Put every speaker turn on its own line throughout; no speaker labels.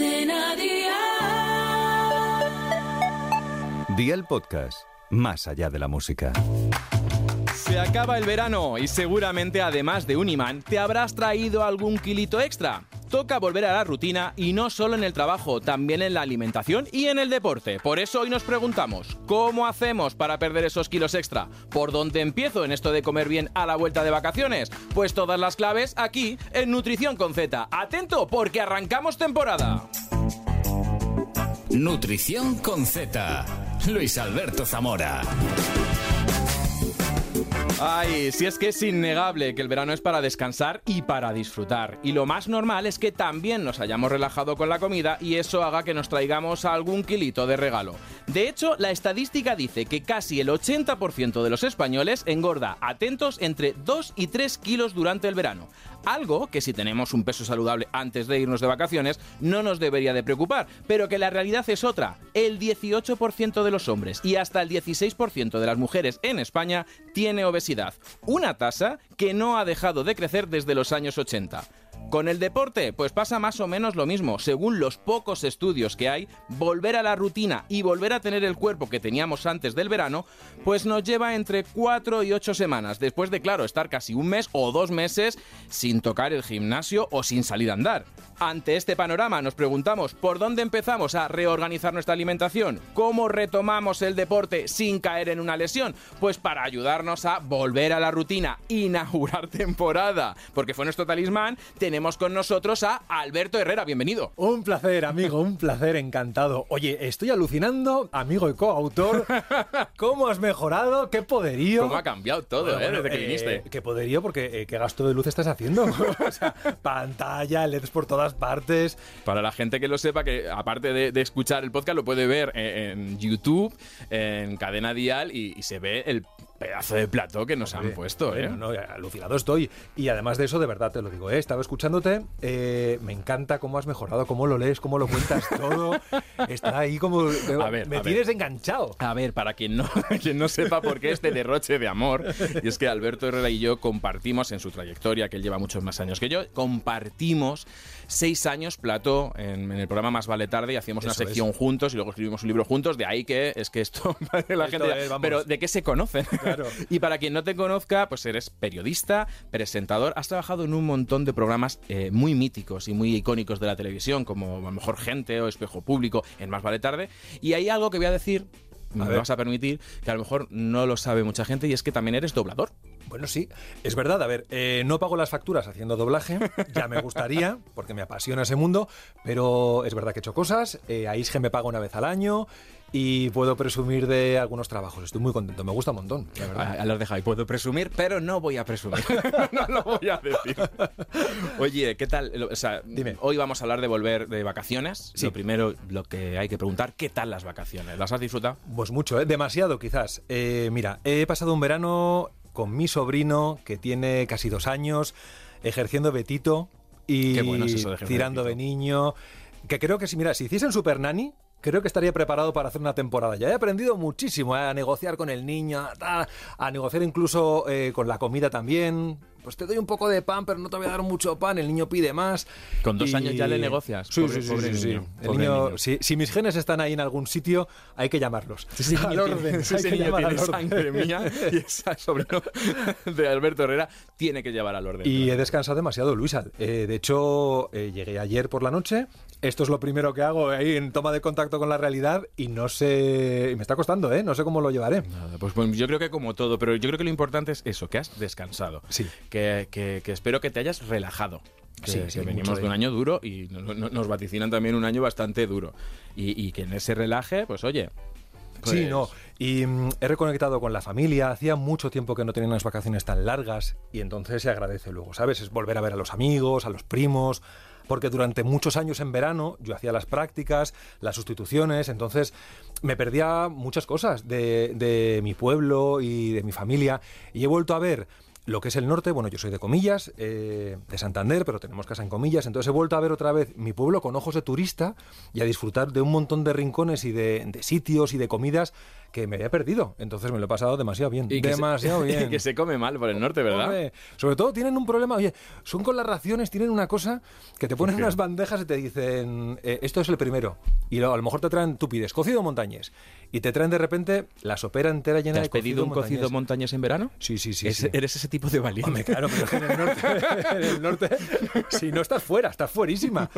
Cadena Dial.
Dial Podcast, más allá de la música.
Se acaba el verano y seguramente además de un imán te habrás traído algún kilito extra. Toca volver a la rutina y no solo en el trabajo, también en la alimentación y en el deporte. Por eso hoy nos preguntamos, ¿cómo hacemos para perder esos kilos extra? ¿Por dónde empiezo en esto de comer bien a la vuelta de vacaciones? Pues todas las claves aquí en Nutrición con Z. Atento porque arrancamos temporada.
Nutrición con Z. Luis Alberto Zamora.
Ay, si es que es innegable que el verano es para descansar y para disfrutar. Y lo más normal es que también nos hayamos relajado con la comida y eso haga que nos traigamos algún kilito de regalo. De hecho, la estadística dice que casi el 80% de los españoles engorda, atentos, entre 2 y 3 kilos durante el verano. Algo que si tenemos un peso saludable antes de irnos de vacaciones no nos debería de preocupar, pero que la realidad es otra. El 18% de los hombres y hasta el 16% de las mujeres en España tiene obesidad, una tasa que no ha dejado de crecer desde los años 80. Con el deporte, pues pasa más o menos lo mismo. Según los pocos estudios que hay, volver a la rutina y volver a tener el cuerpo que teníamos antes del verano, pues nos lleva entre 4 y 8 semanas, después de, claro, estar casi un mes o dos meses sin tocar el gimnasio o sin salir a andar. Ante este panorama nos preguntamos por dónde empezamos a reorganizar nuestra alimentación, cómo retomamos el deporte sin caer en una lesión, pues para ayudarnos a volver a la rutina, inaugurar temporada, porque fue nuestro talismán, tenemos con nosotros a Alberto Herrera, bienvenido.
Un placer, amigo, un placer, encantado. Oye, estoy alucinando, amigo y coautor. ¿Cómo has mejorado? ¿Qué poderío?
¿Cómo ha cambiado todo,
Bueno,
eh,
bueno,
desde que
eh,
viniste?
¿Qué poderío? Porque eh, ¿qué gasto de luz estás haciendo? o sea, pantalla, LEDs por todas partes.
Para la gente que lo sepa, que aparte de, de escuchar el podcast, lo puede ver en, en YouTube, en Cadena Dial, y, y se ve el pedazo de plato que nos han puesto, ¿eh?
no, alucinado estoy. Y además de eso, de verdad te lo digo, ¿eh? estaba escuchándote, eh, me encanta cómo has mejorado, cómo lo lees, cómo lo cuentas todo. Está ahí como...
A ver,
me
a ver.
tienes enganchado.
A ver, para quien no, quien no sepa por qué este derroche de amor, y es que Alberto Herrera y yo compartimos en su trayectoria, que él lleva muchos más años que yo, compartimos seis años plató en, en el programa Más Vale Tarde y hacíamos una sección
es.
juntos y luego escribimos un libro juntos, de ahí que es que esto, la
Esto
gente
es,
pero ¿de qué se conocen?
Claro.
y para quien no te conozca, pues eres periodista, presentador, has trabajado en un montón de programas eh, muy míticos y muy icónicos de la televisión, como a lo mejor Gente o Espejo Público en Más Vale Tarde, y hay algo que voy a decir me vas a permitir, que a lo mejor no lo sabe mucha gente, y es que también eres doblador.
Bueno, sí, es verdad. A ver, eh, no pago las facturas haciendo doblaje, ya me gustaría, porque me apasiona ese mundo, pero es verdad que he hecho cosas. Eh, a Isge me paga una vez al año y puedo presumir de algunos trabajos. Estoy muy contento, me gusta un montón, la verdad.
A, a los dejo ahí, puedo presumir, pero no voy a presumir. no lo voy a decir. Oye, ¿qué tal? O sea,
Dime.
hoy vamos a hablar de volver de vacaciones.
Sí.
Lo primero, lo que hay que preguntar, ¿qué tal las vacaciones? ¿Las has disfrutado?
Pues mucho, ¿eh? demasiado quizás. Eh, mira, he pasado un verano con mi sobrino, que tiene casi dos años, ejerciendo Betito y
Qué bueno es eso de
tirando de niño. Que creo que si, mira, si hiciesen Super Nanny, creo que estaría preparado para hacer una temporada. Ya he aprendido muchísimo ¿eh? a negociar con el niño, a, negociar incluso eh, con la comida también. Pues te doy un poco de pan, pero no te voy a dar mucho pan. El niño pide más.
Con dos
Y-
años ya le negocias.
Sí,
Pobre-
sí, sí,
pobre
sí, sí.
niño,
El
pobre
niño-
niño.
Si, si mis genes están ahí en algún sitio, hay que llamarlos.
Ese
Al
niño
orden,
tiene,
hay
ese
que
niño
llamar
tiene
al orden.
sangre mía y esa sobrino de Alberto Herrera tiene que llevar al orden.
Y he descansado demasiado, Luisa. Eh, de hecho, eh, llegué ayer por la noche. Esto es lo primero que hago ahí en toma de contacto con la realidad y no sé. y Me está costando, ¿eh? No sé cómo lo llevaré.
Nada, Pues, pues yo creo que como todo, pero yo creo que lo importante es eso, que has descansado.
Sí.
Que, que- que espero que te hayas relajado. Que,
Sí,
que
sí,
venimos
de
un año duro y no- no- nos vaticinan también un año bastante duro. Y, y que en ese relaje, pues oye. pues-
Sí, no. Y mm, he reconectado con la familia. Hacía mucho tiempo que no tenía unas vacaciones tan largas y entonces se agradece luego, ¿sabes? Es volver a ver a los amigos, a los primos. Porque durante muchos años en verano yo hacía las prácticas, las sustituciones, entonces me perdía muchas cosas de, de mi pueblo y de mi familia. Y he vuelto a ver lo que es el norte, bueno, yo soy de Comillas, eh, de Santander, pero tenemos casa en Comillas, entonces he vuelto a ver otra vez mi pueblo con ojos de turista y a disfrutar de un montón de rincones y de, de sitios y de comidas que me había perdido. Entonces me lo he pasado demasiado bien.
Y se-
demasiado bien.
y que se come mal por el norte, ¿verdad?
Sobre todo tienen un problema, oye, son con las raciones, tienen una cosa que te ponen unas bandejas y te dicen, eh, esto es el primero. Y luego, a lo mejor te traen, tú pides cocido montañés. Y te traen de repente la sopera entera llena
¿Te
de
has pedido un
montañés.
cocido montañés en verano?
Sí, sí, sí.
Es-
sí.
Eres ese tipo de valiente.
Hombre, claro, pero es que en el norte, en el norte, si no estás fuera, estás fuerísima.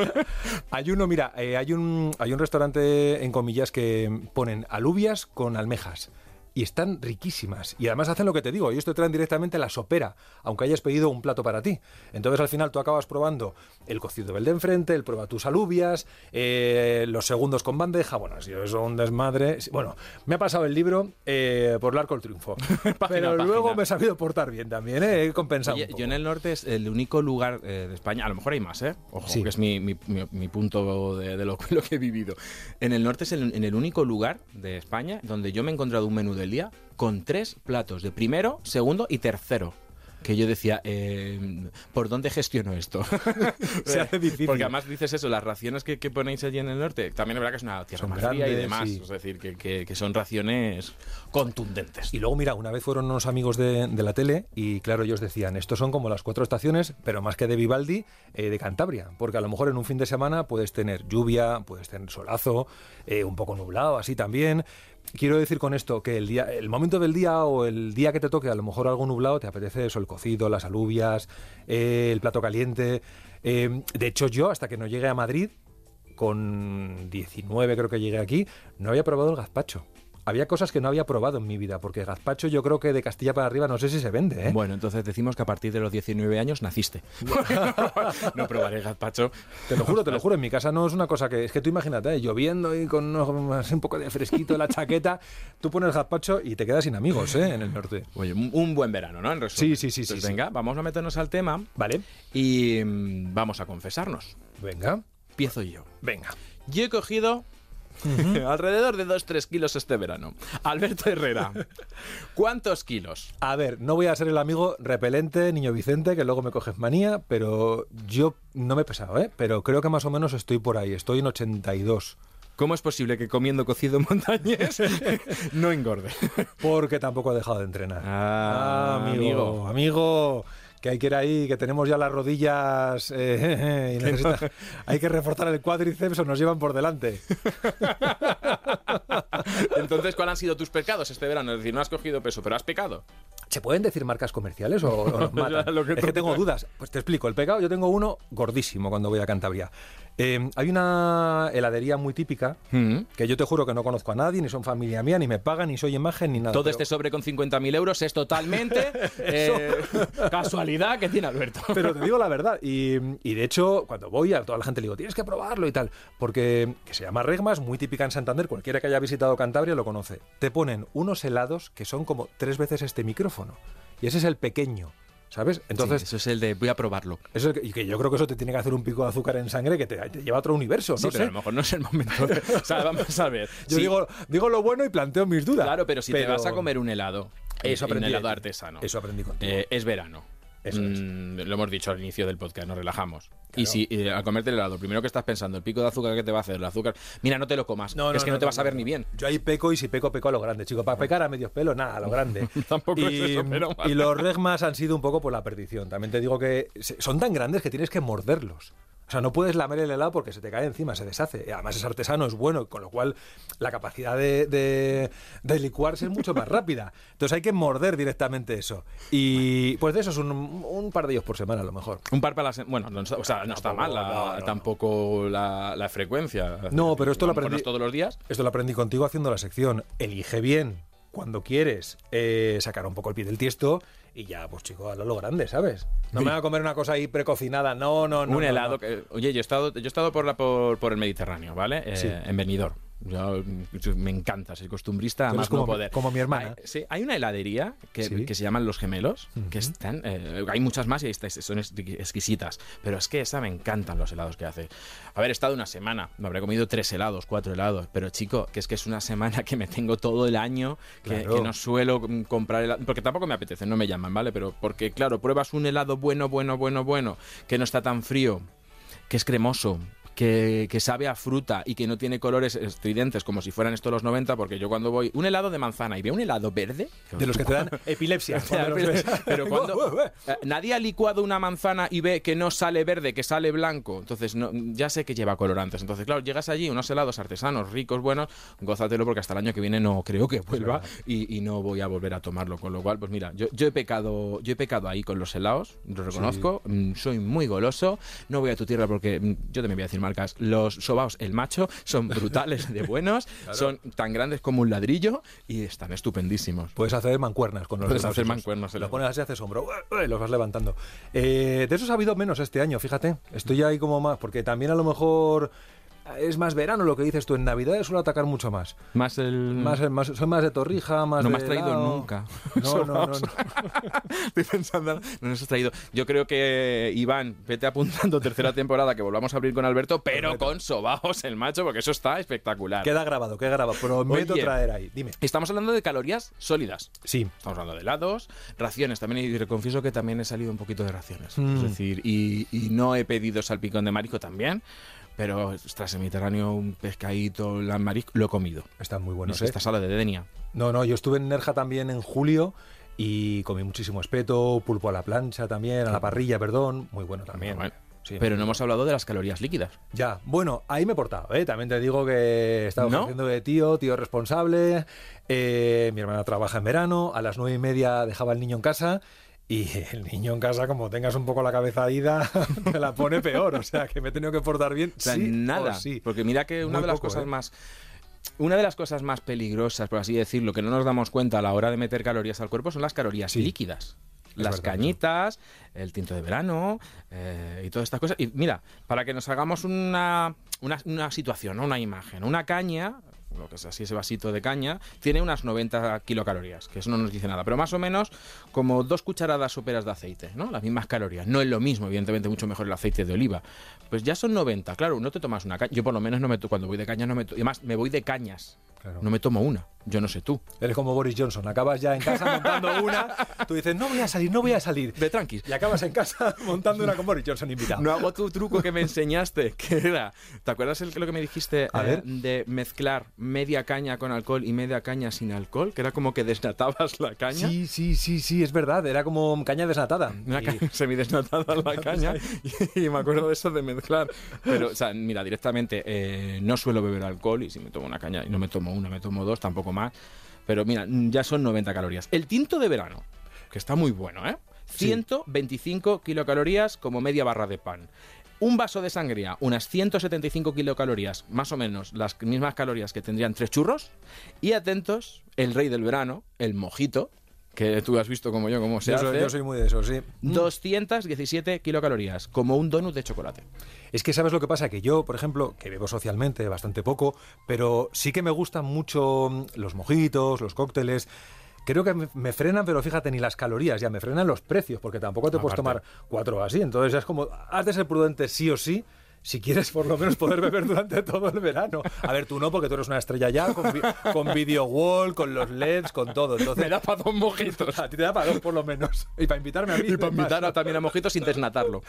Hay uno, mira, eh, hay un hay un restaurante en comillas que ponen alubias con almejas. Y están riquísimas. Y además hacen lo que te digo, ellos te traen directamente la sopera, aunque hayas pedido un plato para ti. Entonces al final tú acabas probando el cocido del de enfrente, el prueba tus alubias, eh, los segundos con bandeja. Bueno, si es un desmadre. Bueno, me ha pasado el libro eh, por el arco del triunfo. pero
página.
luego me he sabido portar bien también, ¿eh? he compensado.
Oye,
un poco.
yo en el norte es el único lugar eh, de España, a lo mejor hay más, ¿eh? Ojo,
Sí.
que es mi, mi- mi- mi punto de, de lo, lo que he vivido. En el norte es el, en el único lugar de España donde yo me he encontrado un menú del día con tres platos de primero, segundo y tercero. Que yo decía, eh, ¿por dónde gestiono esto?
Se hace difícil.
Porque además dices eso, las raciones que, que ponéis allí en el norte, también es verdad que es una tierra
Son
más fría y demás.
sí.
Es decir, que, que- que son raciones contundentes.
Y luego, mira, una vez fueron unos amigos de, de la tele y claro, ellos decían, estos son como las cuatro estaciones, pero más que de Vivaldi, eh, de Cantabria. Porque a lo mejor en un fin de semana puedes tener lluvia, puedes tener solazo, eh, un poco nublado, así también. Quiero decir con esto que el, día, el momento del día o el día que te toque, a lo mejor algo nublado, te apetece eso, el cocido, las alubias, eh, el plato caliente. Eh, de hecho, yo, hasta que no llegué a Madrid, con 19 creo que llegué aquí, no había probado el gazpacho. Había cosas que no había probado en mi vida, porque gazpacho yo creo que de Castilla para arriba no sé si se vende, ¿eh?
Bueno, entonces decimos que a partir de los 19 años naciste. no probaré gazpacho.
Te lo juro, te lo juro, en mi casa no es una cosa que... Es que tú imagínate, ¿eh? lloviendo y con unos- un poco de fresquito la chaqueta, tú pones gazpacho y te quedas sin amigos, ¿eh? En el norte.
Oye, un, buen verano, ¿no? En resumen.
Sí, sí, sí,
Pues
sí, sí.
venga, vamos a meternos al tema
¿Vale?
y mm, vamos a confesarnos.
Venga,
Empiezo yo.
venga.
Yo he cogido alrededor de 2-3 kilos este verano. Alberto Herrera, ¿cuántos kilos?
A ver, no voy a ser el amigo repelente, niño Vicente, que luego me coges manía, pero yo no me he pesado, ¿eh? Pero creo que más o menos estoy por ahí, estoy en 82.
¿Cómo es posible que comiendo cocido montañés no engorde?
Porque tampoco he dejado de entrenar.
Ah,
amigo, amigo, que hay que ir ahí, que tenemos ya las rodillas eh, y necesita- hay que reforzar el cuádriceps o nos llevan por delante.
Entonces, ¿cuáles han sido tus pecados este verano? Es decir, no has cogido peso, pero has pecado.
¿Se pueden decir marcas comerciales o, o nos matan?
Lo que
es que tengo dudas. Pues te explico. El pecado, yo tengo uno gordísimo cuando voy a Cantabria. Eh, hay una heladería muy típica
Mm.
que yo te juro que no conozco a nadie, ni son familia mía, ni me pagan, ni soy imagen, ni nada.
Todo
pero-
este sobre con 50.000 euros es totalmente eh, casualidad que tiene Alberto.
Pero te digo la verdad. Y, y de hecho, cuando voy a toda la gente le digo, tienes que probarlo y tal. Porque que se llama Regmas, muy típica en Santander. Cualquiera que haya visitado Cantabria lo conoce. Te ponen unos helados que son como tres veces este micrófono. Y ese es el pequeño. ¿Sabes? Entonces,
Sí, eso es el de voy a probarlo.
eso es el que- y que yo creo que eso te tiene que hacer un pico de azúcar en sangre que te, te lleva a otro universo.
Sí,
no
pero a
sé.
lo mejor no es el momento. de- o sea, vamos a ver.
Yo
Sí,
digo, digo lo bueno y planteo mis dudas.
claro, pero si te vas a comer un helado,
Eso
un
aprendí
helado
de-
artesano,
Eso aprendí contigo.
eh, es verano.
Eso es.
Mm, Lo hemos dicho al inicio del podcast, nos relajamos. Y si eh, al comerte el helado, primero que estás pensando, el pico de azúcar que te va a hacer, el azúcar, mira, no te lo comas, es que no, te vas a ver ni bien.
Yo ahí peco y si peco, peco a lo grande, chico. Para pecar a medios pelos, nada, a lo grande.
Tampoco
y,
es eso, pero
y los regmas han sido un poco por la perdición. También te digo que son tan grandes que tienes que morderlos. O sea, no puedes lamer el helado porque se te cae encima, se deshace. Y además es artesano, es bueno, con lo cual la capacidad de, de, de licuarse es mucho más rápida. Entonces hay que morder directamente eso. Y pues de eso es un, un par de ellos por semana a lo mejor.
Un par para la se- Bueno, no, o sea, no está mal la- tampoco la, la frecuencia.
No, pero esto lo aprendí-
todos los días.
Esto lo aprendí contigo haciendo la sección. Elige bien cuando quieres eh, sacar un poco el pie del tiesto y ya, pues chico, hazlo lo grande, ¿sabes? No me voy a comer una cosa ahí precocinada, no, no, no.
un
no,
helado
no.
que. Oye, yo he estado, yo he estado por, la, por, por el Mediterráneo, ¿vale? Eh,
Sí.
En Benidorm. Yo, yo- me encanta, soy costumbrista, además
como
no poder.
como mi hermana.
Hay, sí, hay una heladería que,
Sí.
que se llaman Los Gemelos, que están, eh, hay muchas más y está- son ex- exquisitas, pero es que esa me encantan los helados que hace. Haber estado una semana, me habré comido tres helados, cuatro helados, pero chico, que es que es una semana que me tengo todo el año, que,
Claro.
que no suelo mm, comprar helado, porque tampoco me apetece, no me llaman, ¿vale? Pero porque, claro, pruebas un helado bueno, bueno, bueno, bueno, que no está tan frío, que es cremoso. Que, que sabe a fruta y que no tiene colores estridentes como si fueran estos los 90, porque yo cuando voy. Un helado de manzana y veo un helado verde.
De los que te dan epilepsia. cuando.
Pero cuando eh, nadie ha licuado una manzana y ve que no sale verde, que sale blanco, entonces no, ya sé que lleva colorantes. Entonces, claro, llegas allí, unos helados artesanos, ricos, buenos, gózatelo porque hasta el año que viene no creo que vuelva y, y no voy a volver a tomarlo. Con lo cual, pues mira, yo, yo he pecado, yo he pecado ahí con los helados, lo reconozco, mm, soy muy goloso, no voy a tu tierra porque mm, yo también voy a decir marcas, los sobaos, el macho, son brutales de buenos, son tan grandes como un ladrillo y están estupendísimos.
Puedes hacer mancuernas con los
Puedes hacer mancuernas,
Lo pones así, haces hombro, los vas levantando. Eh, de esos ha habido menos este año, fíjate. Estoy ahí como más, porque también a lo mejor es más verano lo que dices tú. En Navidades suele atacar mucho más.
Más el...
Más, más soy más de torrija, más
no
de
me has traído
helado.
nunca.
No, no, no, no.
Estoy pensando, no nos has traído. Yo creo que, Iván, vete apuntando tercera temporada que volvamos a abrir con Alberto, pero
Perfecto.
con sobaos el macho, porque eso está espectacular.
Queda grabado, queda grabado. Prometo
Oye.
traer ahí. Dime.
Estamos hablando de calorías sólidas.
Sí.
Estamos hablando de helados, raciones también, y confieso que también he salido un poquito de raciones.
Mm.
Es decir, y, y no he pedido salpicón de marisco también, pero ostras, en Mediterráneo un pescadito, la marisco, lo he comido.
Están muy
No
buenos,
sé,
¿eh?
esta sala de Denia.
No, no, yo estuve en Nerja también en julio y comí muchísimo espeto, pulpo a la plancha también, a la parrilla, perdón. Muy bueno también.
Bueno,
Sí.
Pero no hemos hablado de las calorías líquidas.
Ya, bueno, ahí me he portado, ¿eh? También te digo que he estado
¿No?
haciendo de tío, tío responsable. eh, mi hermana trabaja en verano, a las nueve y media dejaba el niño en casa. Y el niño en casa, como tengas un poco la cabeza ida, te la pone peor. O sea, que me he tenido que portar bien.
O sea,
sí
nada.
o sí.
Porque mira que una
Muy
de las
poco,
cosas
¿eh?
más. Una de las cosas más peligrosas, por así decirlo, que no nos damos cuenta a la hora de meter calorías al cuerpo son las calorías
Sí.
líquidas. Las
verdad,
cañitas, el tinto de verano eh, y todas estas cosas. Y mira, para que nos hagamos una, una, una situación, ¿no? una imagen, una caña, lo que es así ese vasito de caña, tiene unas 90 kilocalorías, que eso no nos dice nada, pero más o menos como dos cucharadas soperas de aceite, ¿no? Las mismas calorías. No es lo mismo, evidentemente mucho mejor el aceite de oliva. Pues ya son 90, claro, no te tomas una caña. Yo por lo menos no me cuando voy de caña no me y además me voy de cañas.
Claro.
No me tomo una. Yo no sé tú.
Eres como Boris Johnson, acabas ya en casa montando una, tú dices, no voy a salir, no voy a salir.
De tranquis.
Y acabas en casa montando una con Boris Johnson invitado.
No hago tu truco que me enseñaste, que era, ¿te acuerdas el, lo que me dijiste
A
eh,
ver.
de mezclar media caña con alcohol y media caña sin alcohol? Que era como que desnatabas la caña.
Sí, sí, sí, sí, es verdad, era como caña desnatada.
Una
Y-
caña semidesnatada la caña y, y me acuerdo de eso de mezclar. Pero, o sea, mira, directamente eh, no suelo beber alcohol y si me tomo una caña y no me tomo una, me tomo dos, tampoco más. Pero mira, ya son 90 calorías. El tinto de verano, que está muy bueno, ¿eh?
Sí.
125 kilocalorías como media barra de pan. Un vaso de sangría, unas 175 kilocalorías, más o menos las mismas calorías que tendrían tres churros. Y atentos, el rey del verano, el mojito, que tú has visto como yo cómo se
yo,
hace.
soy, yo soy muy de eso, sí.
217 kilocalorías, como un donut de chocolate.
Es que sabes lo que pasa, que yo, por ejemplo, que bebo socialmente bastante poco, pero sí que me gustan mucho mm, los mojitos, los cócteles. Creo que me, frenan, pero fíjate, ni las calorías, ya me frenan los precios, porque tampoco te puedes tomar cuatro así. Entonces es como, has de ser prudente sí o sí, si quieres por lo menos poder beber durante todo el verano. A ver, tú no, porque tú eres una estrella ya, con, vi- con video wall, con los LEDs, con todo. Entonces,
Me da para dos mojitos.
a ti te da para dos por lo menos. Y para invitarme a mí.
Y para invitar a- también a mojitos sin desnatarlo.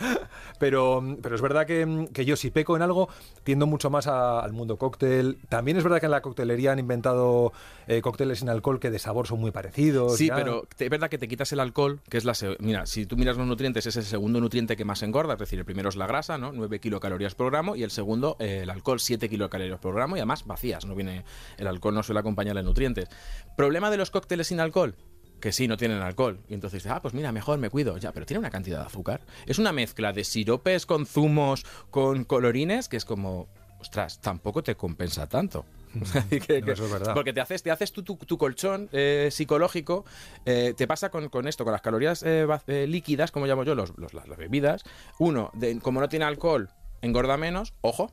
Pero, pero es verdad que, que yo si peco en algo, tiendo mucho más a- al mundo cóctel. También es verdad que en la coctelería han inventado eh, cócteles sin alcohol que de sabor son muy parecidos.
Sí,
ya.
pero es verdad que te quitas el alcohol, que es la... Mira, si tú miras los nutrientes, es el segundo nutriente que más engorda, es decir, el primero es la grasa, ¿no? 9 kilocalorías por gramo, y el segundo, eh, el alcohol, 7 kilocalorías por gramo, y además vacías, no viene... El alcohol no suele acompañar los nutrientes. ¿Problema de los cócteles sin alcohol? que sí, no tienen alcohol. Y entonces dices, ah, pues mira, mejor me cuido. Ya, pero tiene una cantidad de azúcar. Es una mezcla de siropes con zumos, con colorines, que es como, ostras, tampoco te compensa tanto. Y que-
No,
que-
eso es verdad.
Porque te haces, te haces tu, tu- tu colchón eh, psicológico, eh, te pasa con, con esto, con las calorías eh, líquidas, como llamo yo, los, los- las, las bebidas. Uno, de- como no tiene alcohol, engorda menos, ojo,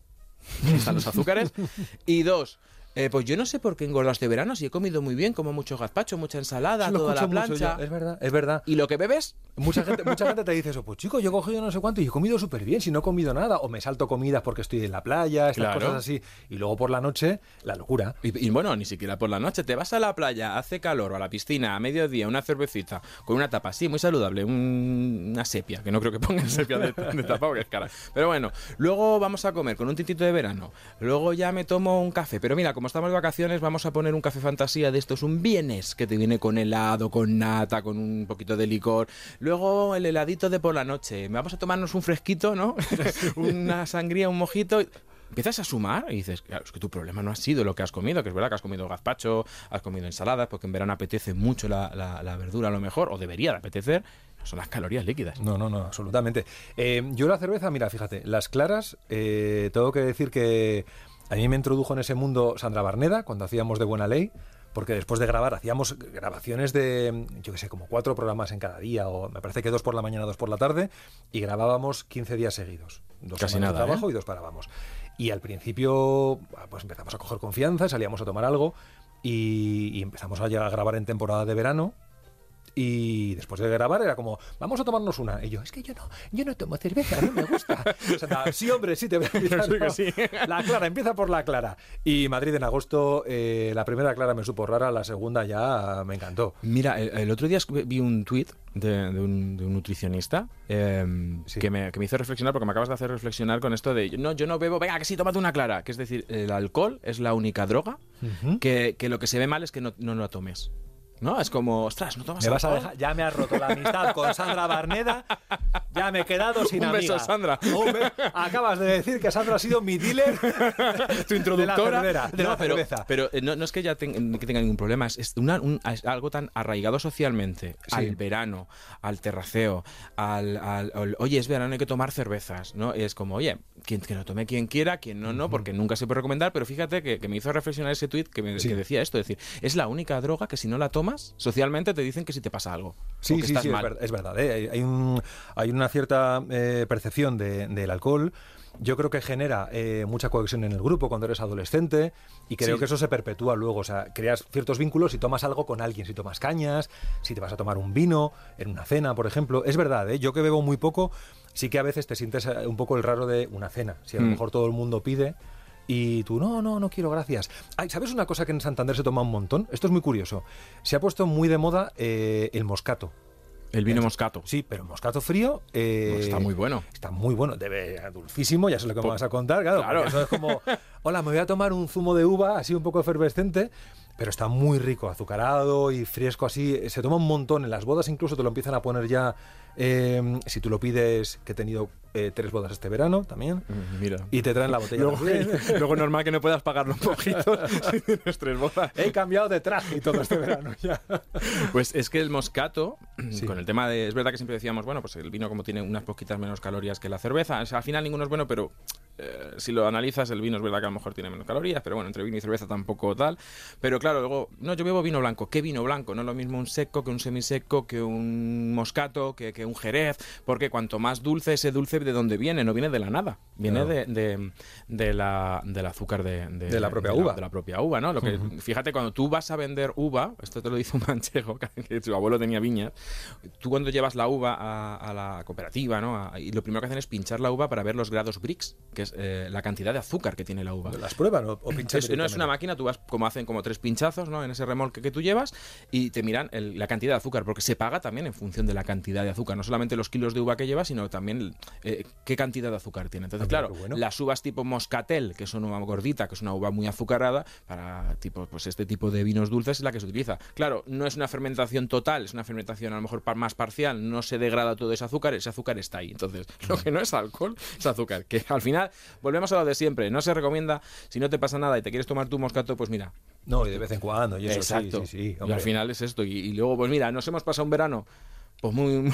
están los azúcares. Y dos, Eh, pues yo no sé por qué engordo este verano, si he comido muy bien, como mucho gazpacho, mucha ensalada,
Lo
toda la
mucho
plancha.
Es verdad, es verdad.
¿Y lo que bebes?
Mucha gente, mucha gente te dice eso, pues chico, yo he cogido no sé cuánto y he comido súper bien, si no he comido nada, o me salto comidas porque estoy en la playa, estas
Claro.
cosas así, y luego por la noche, la locura.
Y, y bueno, ni siquiera por la noche. Te vas a la playa, hace calor, o a la piscina, a mediodía, una cervecita, con una tapa así, muy saludable, un- una sepia, que no creo que pongan sepia de, de tapa porque es cara. Pero bueno, luego vamos a comer con un tintito de verano. Luego ya me tomo un café. Pero mira, como estamos de vacaciones, vamos a poner un café fantasía de estos, un vienes, que te viene con helado, con nata, con un poquito de licor. Luego el heladito de por la noche. Vamos a tomarnos un fresquito, ¿no? una sangría, un mojito. Empiezas a sumar y dices, claro, es que tu problema no ha sido lo que has comido, que es verdad que has comido gazpacho, has comido ensaladas, porque en verano apetece mucho la, la- la verdura a lo mejor, o debería de apetecer, son las calorías líquidas.
No, no, no, absolutamente. Eh, yo la cerveza, mira, fíjate, las claras, eh, tengo que decir que a mí me introdujo en ese mundo Sandra Barneda cuando hacíamos de Buena Ley, porque después de grabar hacíamos grabaciones de, yo qué sé, como cuatro programas en cada día, o me parece que dos por la mañana, dos por la tarde, y grabábamos 15 días seguidos. Dos
Casi
semanas de
nada,
trabajo
¿eh?
y dos parábamos. Y al principio, pues empezamos a coger confianza, salíamos a tomar algo y, y empezamos a, llegar a grabar en temporada de verano. Y después de grabar era como, vamos a tomarnos una. Y yo, es que yo no, yo no tomo cerveza, no me gusta. Sandra, sí, hombre, sí, te voy a invitar, no.
sí.
La clara, empieza por la clara. Y Madrid en agosto, eh, la primera clara me supo rara, la segunda ya me encantó.
Mira, el, el otro día vi un tuit de, de un, de un nutricionista eh,
Sí.
que, me, que me hizo reflexionar, porque me acabas de hacer reflexionar con esto de, no, yo no bebo, venga, que sí, tómate una clara. Que es decir, el alcohol es la única droga
Ujú.
que, que lo que se ve mal es que no, no lo tomes. ¿No? Es como, ostras, no tomas
Me vas a dejar, ya me has roto la amistad con Sandra Barneda, ya me he quedado sin
Un beso,
amiga.
Sandra.
Un be- Acabas de decir que Sandra ha sido mi dealer,
tu
de la
introductora.
cervera, de
no,
la
pero,
cerveza.
pero eh, no, no es que ya ten- que tenga ningún problema, es, es una- un- es algo tan arraigado socialmente
Sí.
al verano, al terraceo, al, al- al, oye, es verano, hay que tomar cervezas, ¿no? Es como, oye, quien, que lo tome quien quiera, quien no, no, porque nunca se puede recomendar, pero fíjate que, que me hizo reflexionar ese tuit que, me-
Sí.
que decía esto, es decir, es la única droga que si no la tomas, socialmente te dicen que si te pasa algo.
Sí,
que
sí,
estás
sí, es,
mal.
ver- es verdad. ¿eh? Hay, hay un- hay una cierta eh, percepción de- del alcohol. Yo creo que genera eh, mucha cohesión en el grupo cuando eres adolescente y creo
Sí.
que eso se perpetúa luego. O sea, creas ciertos vínculos si tomas algo con alguien, si tomas cañas, si te vas a tomar un vino en una cena, por ejemplo. Es verdad, ¿eh? yo que bebo muy poco, sí que a veces te sientes un poco el raro de una cena. Si a lo
Mm.
mejor todo el mundo pide. Y tú, no, no, no quiero, gracias. Ay, ¿Sabes una cosa que en Santander se toma un montón? Esto es muy curioso. Se ha puesto muy de moda eh, el moscato.
El vino moscato.
Sí, pero moscato frío. eh,
Está muy bueno.
Está muy bueno, debe dulcísimo, ya sé lo que me vas a contar, claro.
Claro.
Eso es como, hola, me voy a tomar un zumo de uva así un poco efervescente, pero está muy rico, azucarado y fresco así. Se toma un montón en las bodas, incluso te lo empiezan a poner ya. eh, si tú lo pides, que he tenido eh, tres bodas este verano también,
Mm, Mira.
y te traen la botella.
Luego, luego normal que no puedas pagar los mojitos si tienes tres bodas.
He cambiado de traje y todo este verano ya.
Pues es que el moscato,
Sí.
con el tema de. Es verdad que siempre decíamos, bueno, pues el vino, como tiene unas poquitas menos calorías que la cerveza, o sea, al final ninguno es bueno, pero eh, si lo analizas, el vino es verdad que a lo mejor tiene menos calorías, pero bueno, entre vino y cerveza tampoco tal. Pero claro, luego, no, yo bebo vino blanco. ¿Qué vino blanco? No es lo mismo un seco que un semiseco, que un moscato, que, que un jerez, porque cuanto más dulce, ese dulce de dónde viene, no viene de la nada, viene
Claro.
de, de, de la, del azúcar de,
De la propia uva.
de la propia uva, ¿no? Lo que, Fíjate, cuando tú vas a vender uva, esto te lo dice un manchego, que su abuelo tenía viñas, tú cuando llevas la uva a, a la cooperativa, ¿no? A- y lo primero que hacen es pinchar la uva para ver los grados Brix, que es eh, la cantidad de azúcar que tiene la uva.
¿Las prueban o, o pinchan
Es- no es una máquina, tú vas como hacen como tres pinchazos ¿no? en ese remolque que tú llevas y te miran el- la cantidad de azúcar, porque se paga también en función de la cantidad de azúcar, no solamente los kilos de uva que llevas, sino también eh, qué cantidad de azúcar tiene. Entonces, claro,
bueno.
las uvas tipo moscatel, que son una gordita, que es una uva muy azucarada, para tipo, pues este tipo de vinos dulces es la que se utiliza. Claro, no es una fermentación total, es una fermentación a lo mejor más parcial, no se degrada todo ese azúcar, ese azúcar está ahí. Entonces, lo que no es alcohol es azúcar, que al final volvemos a lo de siempre, no se recomienda, si no te pasa nada y te quieres tomar tu moscato, pues mira,
No, y de vez en cuando, y eso
Exacto.
sí, sí, sí,
y al final es esto. Y, y luego, pues mira, nos hemos pasado un verano. Pues muy, muy,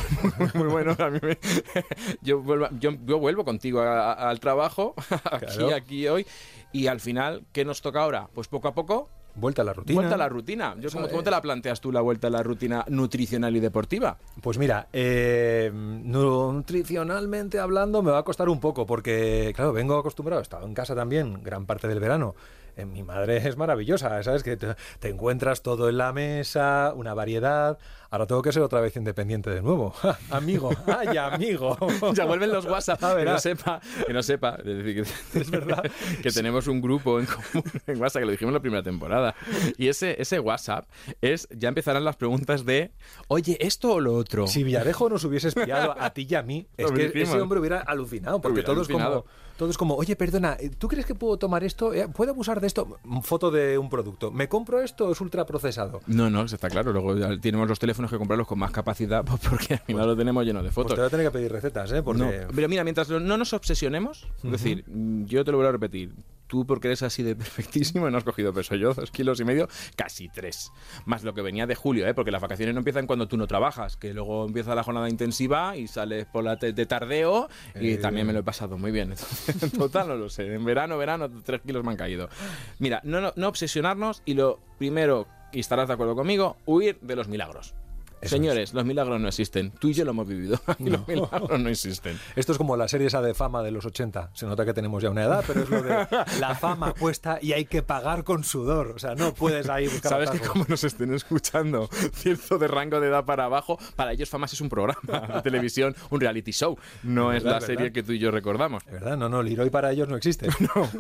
muy bueno. A mí me- yo, vuelvo, yo, yo vuelvo contigo a- a- al trabajo, aquí,
Claro.
aquí hoy. Y al final, ¿qué nos toca ahora? Pues poco a poco,
Vuelta a la rutina.
vuelta a la rutina. Yo, ¿cómo, cómo te la planteas tú la vuelta a la rutina nutricional y deportiva?
Pues mira, eh, nutricionalmente hablando me va a costar un poco porque, claro, vengo acostumbrado, he estado en casa también gran parte del verano, Eh, mi madre es maravillosa, ¿sabes? Que te, te encuentras todo en la mesa, una variedad. Ahora tengo que ser otra vez independiente de nuevo. Amigo, ay, amigo.
ya vuelven los WhatsApp.
A ver,
que no
ah.
sepa, que no sepa. Es,
verdad.
que tenemos un grupo en común en WhatsApp, que lo dijimos en la primera temporada. Y ese, ese WhatsApp es, ya empezarán las preguntas de, oye, ¿esto o lo otro?
Si Villarejo nos hubiese espiado a ti y a mí, es que ese hombre hubiera alucinado, porque
Hubiera
todo es,
alucinado.
como, todo es como, oye, perdona, ¿tú crees que puedo tomar esto? Eh, ¿Puedo abusar de esto? Foto de un producto. ¿Me compro esto o es ultraprocesado?
No, no, está claro. Luego ya tenemos los teléfonos que comprarlos con más capacidad pues porque al final lo tenemos lleno de
Pues
fotos.
te voy a tener que pedir recetas, ¿eh? Porque...
No, pero mira, mientras no nos obsesionemos, es decir, mm, yo te lo vuelvo a repetir, tú porque eres así de perfectísimo no has cogido peso, yo dos kilos y medio, casi tres, más lo que venía de julio, ¿eh? porque las vacaciones no empiezan cuando tú no trabajas, que luego empieza la jornada intensiva y sales por la de tardeo y
Eh.
también me lo he pasado muy bien, Entonces, en total no lo sé, en verano, verano, tres kilos me han caído. Mira, no, no, no obsesionarnos y lo primero, y estarás de acuerdo conmigo, huir de los milagros.
Eso
Señores, los milagros no existen. Tú y yo lo hemos vivido. Los milagros no existen.
Esto es como la serie esa de fama de los 80. Se nota que tenemos ya una edad, pero es lo de la fama cuesta y hay que pagar con sudor. O sea, no puedes ahí buscar
Sabes que como nos estén escuchando cierto de rango de edad para abajo, para ellos Famas es un programa de televisión, un reality show. No es
verdad,
la serie
verdad.
que tú y yo recordamos.
De verdad, no, no, Leroy para ellos no existe.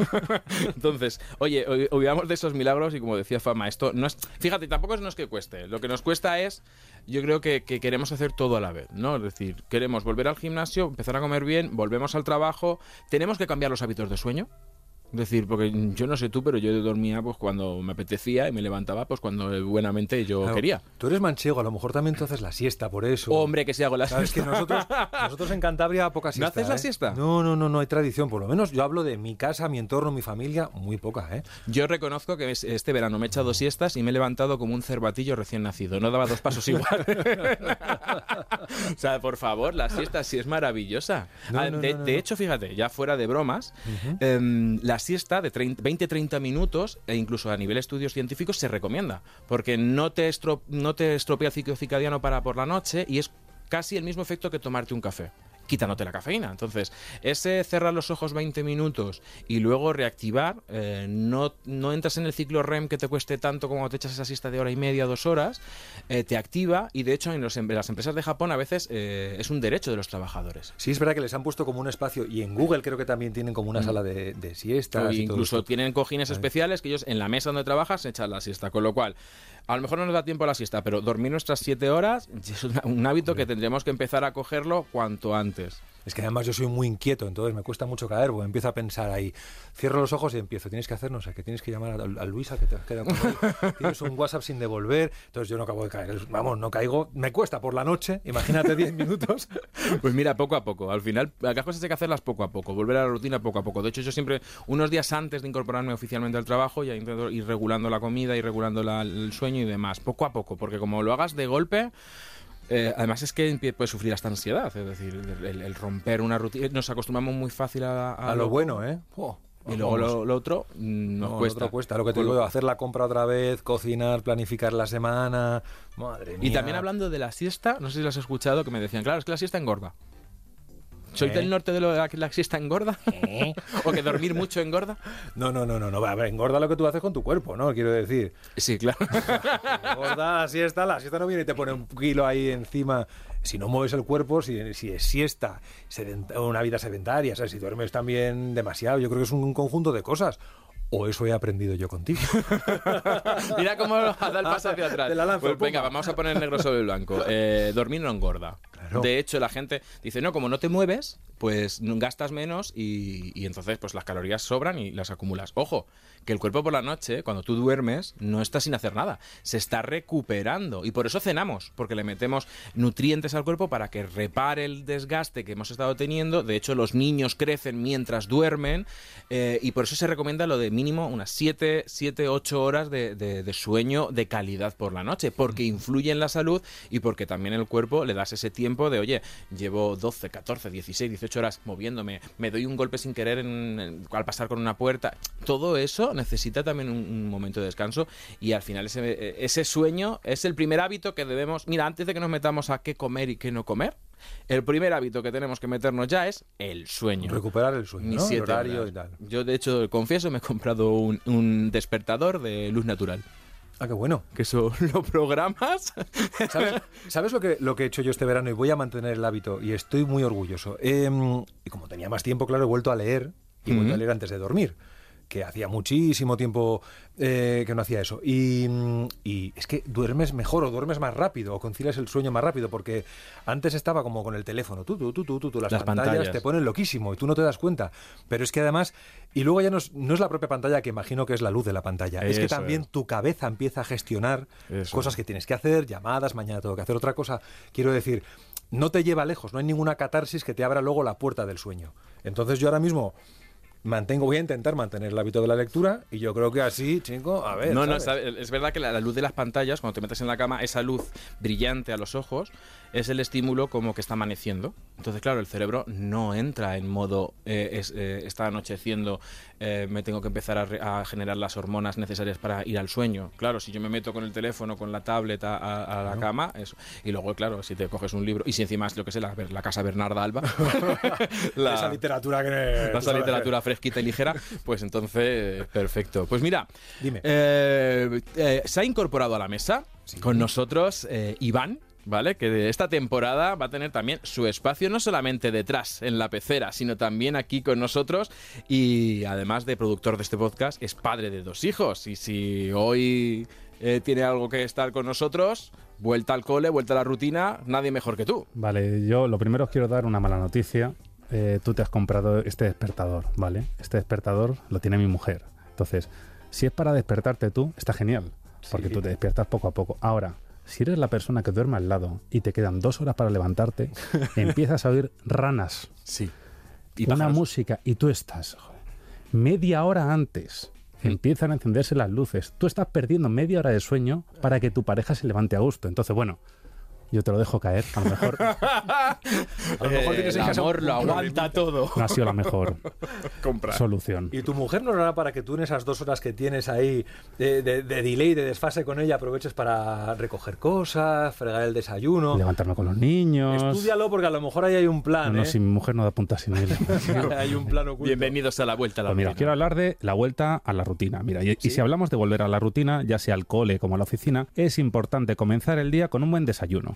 Entonces, oye, olvidamos de esos milagros y como decía Fama, esto no es... Fíjate, tampoco no es que cueste. Lo que nos cuesta es, yo creo que, que queremos hacer todo a la vez, ¿no? Es decir, queremos volver al gimnasio, empezar a comer bien, volvemos al trabajo, tenemos que cambiar los hábitos de sueño. Es decir, porque yo no sé tú, pero yo dormía pues cuando me apetecía y me levantaba pues cuando buenamente yo
Claro,
quería.
Tú eres manchego, a lo mejor también tú haces la siesta por eso.
Hombre, que si hago la
Sabes que
siesta.
nosotros, nosotros en Cantabria poca
¿No
siesta.
haces la
¿eh?
siesta?
No, no, no, no hay tradición. Por lo menos yo hablo de mi casa, mi entorno, mi familia, muy poca, ¿eh?
Yo reconozco que es- este verano me he echado siestas y me he levantado como un cervatillo recién nacido. No daba dos pasos igual. o sea, por favor, la siesta sí es maravillosa.
No,
Ah,
no,
de,
no, no,
de
no.
hecho, fíjate, ya fuera de bromas, em, la siesta de 20-30 minutos, e incluso a nivel estudios científicos, se recomienda. Porque no te, no te estropea el ciclo circadiano para por la noche y es casi el mismo efecto que tomarte un café quitándote la cafeína. Entonces, ese cerrar los ojos 20 minutos y luego reactivar, eh, no, no entras en el ciclo REM que te cueste tanto como te echas esa siesta de hora y media, dos horas, eh, te activa y de hecho en, los- en las empresas de Japón a veces eh, es un derecho de los trabajadores.
Sí, es verdad que les han puesto como un espacio y en Google creo que también tienen como una sala de, de siestas. Y
Mm. incluso tienen cojines especiales que ellos en la mesa donde trabajas echan la siesta. Con lo cual, a lo mejor no nos da tiempo a la siesta, pero dormir nuestras siete horas es un, un hábito que tendremos que empezar a cogerlo cuanto antes.
Es que además yo soy muy inquieto, entonces me cuesta mucho caer, porque empiezo a pensar ahí, cierro los ojos y empiezo, tienes que hacer, no sé, que tienes que llamar a, a Luisa, que te has quedado con él, tienes un WhatsApp sin devolver, entonces yo no acabo de caer, vamos, no caigo, me cuesta por la noche, imagínate 10 minutos.
Pues mira, poco a poco. Al final, las cosas hay que hacerlas poco a poco, volver a la rutina poco a poco. De hecho, yo siempre, unos días antes de incorporarme oficialmente al trabajo, ya intento ir regulando la comida, ir regulando la- el sueño y demás, poco a poco, porque como lo hagas de golpe, eh, además es que puedes sufrir hasta ansiedad, es decir, el, el romper una rutina. Nos acostumbramos muy fácil a,
A lo bueno, ¿eh? Oh,
Y luego lo, lo otro mm, nos
No, lo
cuesta.
otro cuesta, lo que te digo, hacer la compra otra vez, cocinar, planificar la semana, madre mía.
Y también hablando de la siesta, no sé si lo has escuchado, que me decían, claro, es que la siesta engorda. ¿Soy
¿Eh?
del norte de lo que la siesta engorda? ¿O que dormir mucho engorda?
No, no, no, no, no, a ver, engorda lo que tú haces con tu cuerpo, ¿no? Quiero decir,
Sí, claro.
Engorda la siesta, la siesta no viene y te pone un kilo ahí encima. Si no mueves el cuerpo, si, si es siesta, sedenta- una vida sedentaria, ¿sabes? si duermes también demasiado, yo creo que es un conjunto de cosas. O eso he aprendido yo contigo.
Mira cómo ha dado el paso hacia atrás.
La lanzo,
Pues venga, vamos a poner negro sobre el blanco. Eh, dormir no engorda.
Claro.
De hecho, la gente dice, no, como no te mueves, pues gastas menos y, y entonces pues las calorías sobran y las acumulas. Ojo, que el cuerpo por la noche, cuando tú duermes, no está sin hacer nada. Se está recuperando. Y por eso cenamos, porque le metemos nutrientes al cuerpo para que repare el desgaste que hemos estado teniendo. De hecho, los niños crecen mientras duermen eh, y por eso se recomienda lo de mínimo unas 7, 7 8 horas de, de- de sueño de calidad por la noche, porque influye en la salud y porque también el cuerpo le das ese tiempo de, oye, llevo 12, 14, 16, 18 horas moviéndome, me doy un golpe sin querer en- en- al pasar con una puerta. Todo eso necesita también un, un momento de descanso y al final ese, ese sueño es el primer hábito que debemos, mira, antes de que nos metamos a qué comer y qué no comer, El primer hábito que tenemos que meternos ya es el sueño.
Recuperar el sueño. El horario
horas.
y tal.
Yo, de hecho, confieso, me he comprado un, un despertador de luz natural.
Ah, qué bueno.
Que eso lo programas.
¿Sabes, ¿sabes lo, que, lo que he hecho yo este verano? Y voy a mantener el hábito y estoy muy orgulloso. Em, y como tenía más tiempo, claro, he vuelto a leer y he vuelto a leer antes de dormir. Que hacía muchísimo tiempo eh, que no hacía eso. Y, mm, y es que duermes mejor o duermes más rápido o concilias el sueño más rápido porque antes estaba como con el teléfono, tú, tú, tú, tú, tú, tú, las,
Las
pantallas,
pantallas.
te ponen loquísimo y tú no te das cuenta. Pero es que además, y luego ya no es, no es la propia pantalla que imagino que es la luz de la pantalla, es que también tu cabeza empieza a gestionar
Eso
cosas que tienes que hacer, llamadas, mañana tengo que hacer otra cosa. Quiero decir, no te lleva lejos, no hay ninguna catarsis que te abra luego la puerta del sueño. Entonces yo ahora mismo mantengo, voy a intentar mantener el hábito de la lectura y yo creo que así, chico, a ver.
No, no, es verdad que la, la luz de las pantallas, cuando te metes en la cama, esa luz brillante a los ojos, es el estímulo como que está amaneciendo. Entonces, claro, el cerebro no entra en modo, eh, es- eh, está anocheciendo, eh, me tengo que empezar a, re- a generar las hormonas necesarias para ir al sueño. Claro, si yo me meto con el teléfono, con la tablet a, a- a la cama, eso. Y luego, claro, si te coges un libro, y si encima es lo que sé, la, la casa Bernarda Alba, la-
Esa literatura que...
esa literatura fresquita y ligera, pues entonces, perfecto. Pues mira,
Dime.
eh, eh, se ha incorporado a la mesa con nosotros Iván. ¿Vale? Que de esta temporada va a tener también su espacio, no solamente detrás, en la pecera, sino también aquí con nosotros. Y además de productor de este podcast, es padre de dos hijos. Y si hoy eh, tiene algo que estar con nosotros, vuelta al cole, vuelta a la rutina, nadie mejor que tú.
Vale, yo lo primero os quiero dar una mala noticia. Eh, tú te has comprado este despertador, ¿vale? Este despertador lo tiene mi mujer. Entonces, si es para despertarte tú, está genial, porque
Sí.
tú te despiertas poco a poco. Ahora, si eres la persona que duerme al lado y te quedan dos horas para levantarte, empiezas a oír ranas,
Sí.
una música y tú estás joder, media hora antes. Empiezan a encenderse las luces. Tú estás perdiendo media hora de sueño para que tu pareja se levante a gusto. Entonces, bueno, yo te lo dejo caer. A lo mejor
A lo mejor
Eh,
tienes en
el
casa
amor lo aguanta todo.
no ha sido la mejor
Compra.
solución.
Y tu mujer no lo hará para que tú en esas dos horas que tienes ahí de, de- de delay, de desfase con ella, aproveches para recoger cosas, fregar el desayuno.
levantarme con los niños.
Estudialo porque a lo mejor ahí hay un plan,
no,
¿eh?
si mi mujer no da punta sin hilo.
hay un plan oculto.
Bienvenidos a la vuelta a la
Pues mira,
rutina.
quiero hablar de la vuelta a la rutina. Mira, y, y si hablamos de volver a la rutina, ya sea al cole como a la oficina, es importante comenzar el día con un buen desayuno.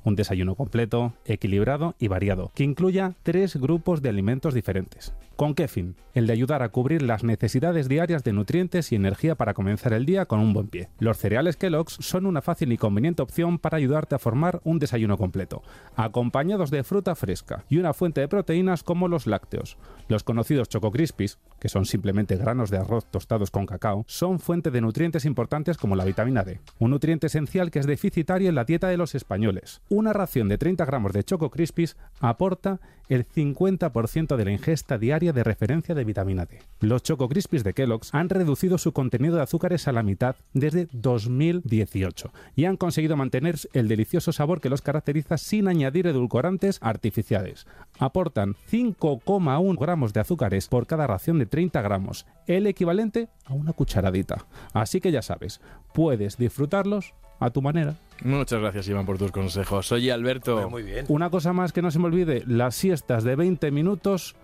Un desayuno completo, equilibrado y variado, que incluya tres grupos de alimentos diferentes. ¿Con qué fin? El de ayudar a cubrir las necesidades diarias de nutrientes y energía para comenzar el día con un buen pie. Los cereales Kellogg's son una fácil y conveniente opción para ayudarte a formar un desayuno completo, acompañados de fruta fresca y una fuente de proteínas como los lácteos. Los conocidos Choco Crispies, que son simplemente granos de arroz tostados con cacao, son fuente de nutrientes importantes como la vitamina D, un nutriente esencial que es deficitario en la dieta de los españoles. Una ración de 30 gramos de Choco Crispies aporta el 50% de la ingesta diaria de referencia de vitamina D. Los Choco Crispies de Kellogg's han reducido su contenido de azúcares a la mitad desde 2018 y han conseguido mantener el delicioso sabor que los caracteriza sin añadir edulcorantes artificiales. Aportan 5,1 gramos de azúcares por cada ración de 30 gramos, el equivalente a una cucharadita. Así que ya sabes, puedes disfrutarlos a tu manera.
Muchas gracias, Iván, por tus consejos. Oye, Alberto.
Muy bien.
Una cosa más que no se me olvide, las siestas de 20 minutos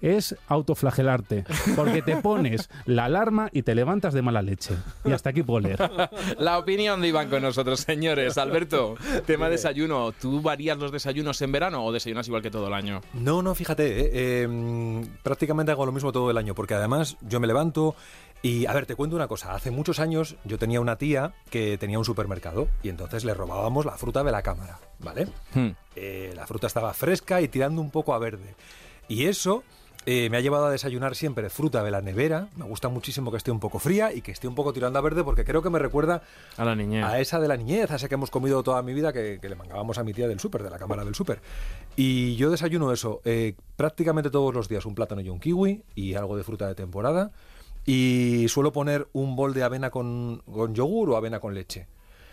es autoflagelarte, porque te pones la alarma y te levantas de mala leche. Y hasta aquí puedo leer.
La opinión de Iván con nosotros, señores. Alberto, tema desayuno. ¿Tú varías los desayunos en verano o desayunas igual que todo el año?
No, no, fíjate, eh, eh, prácticamente hago lo mismo todo el año, porque además yo me levanto y, a ver, te cuento una cosa, hace muchos años yo tenía una tía que tenía un supermercado y entonces le robábamos la fruta de la cámara, ¿vale?
Hmm.
Eh, la fruta estaba fresca y tirando un poco a verde. Y eso eh, me ha llevado a desayunar siempre fruta de la nevera, me gusta muchísimo que esté un poco fría y que esté un poco tirando a verde porque creo que me recuerda
A la niñez.
a esa de la niñez, a esa que hemos comido toda mi vida, que, que le mangábamos a mi tía del súper, de la cámara del súper. Y yo desayuno eso, eh, prácticamente todos los días, un plátano y un kiwi y algo de fruta de temporada. Y suelo poner un bol de avena con, con yogur o avena con leche.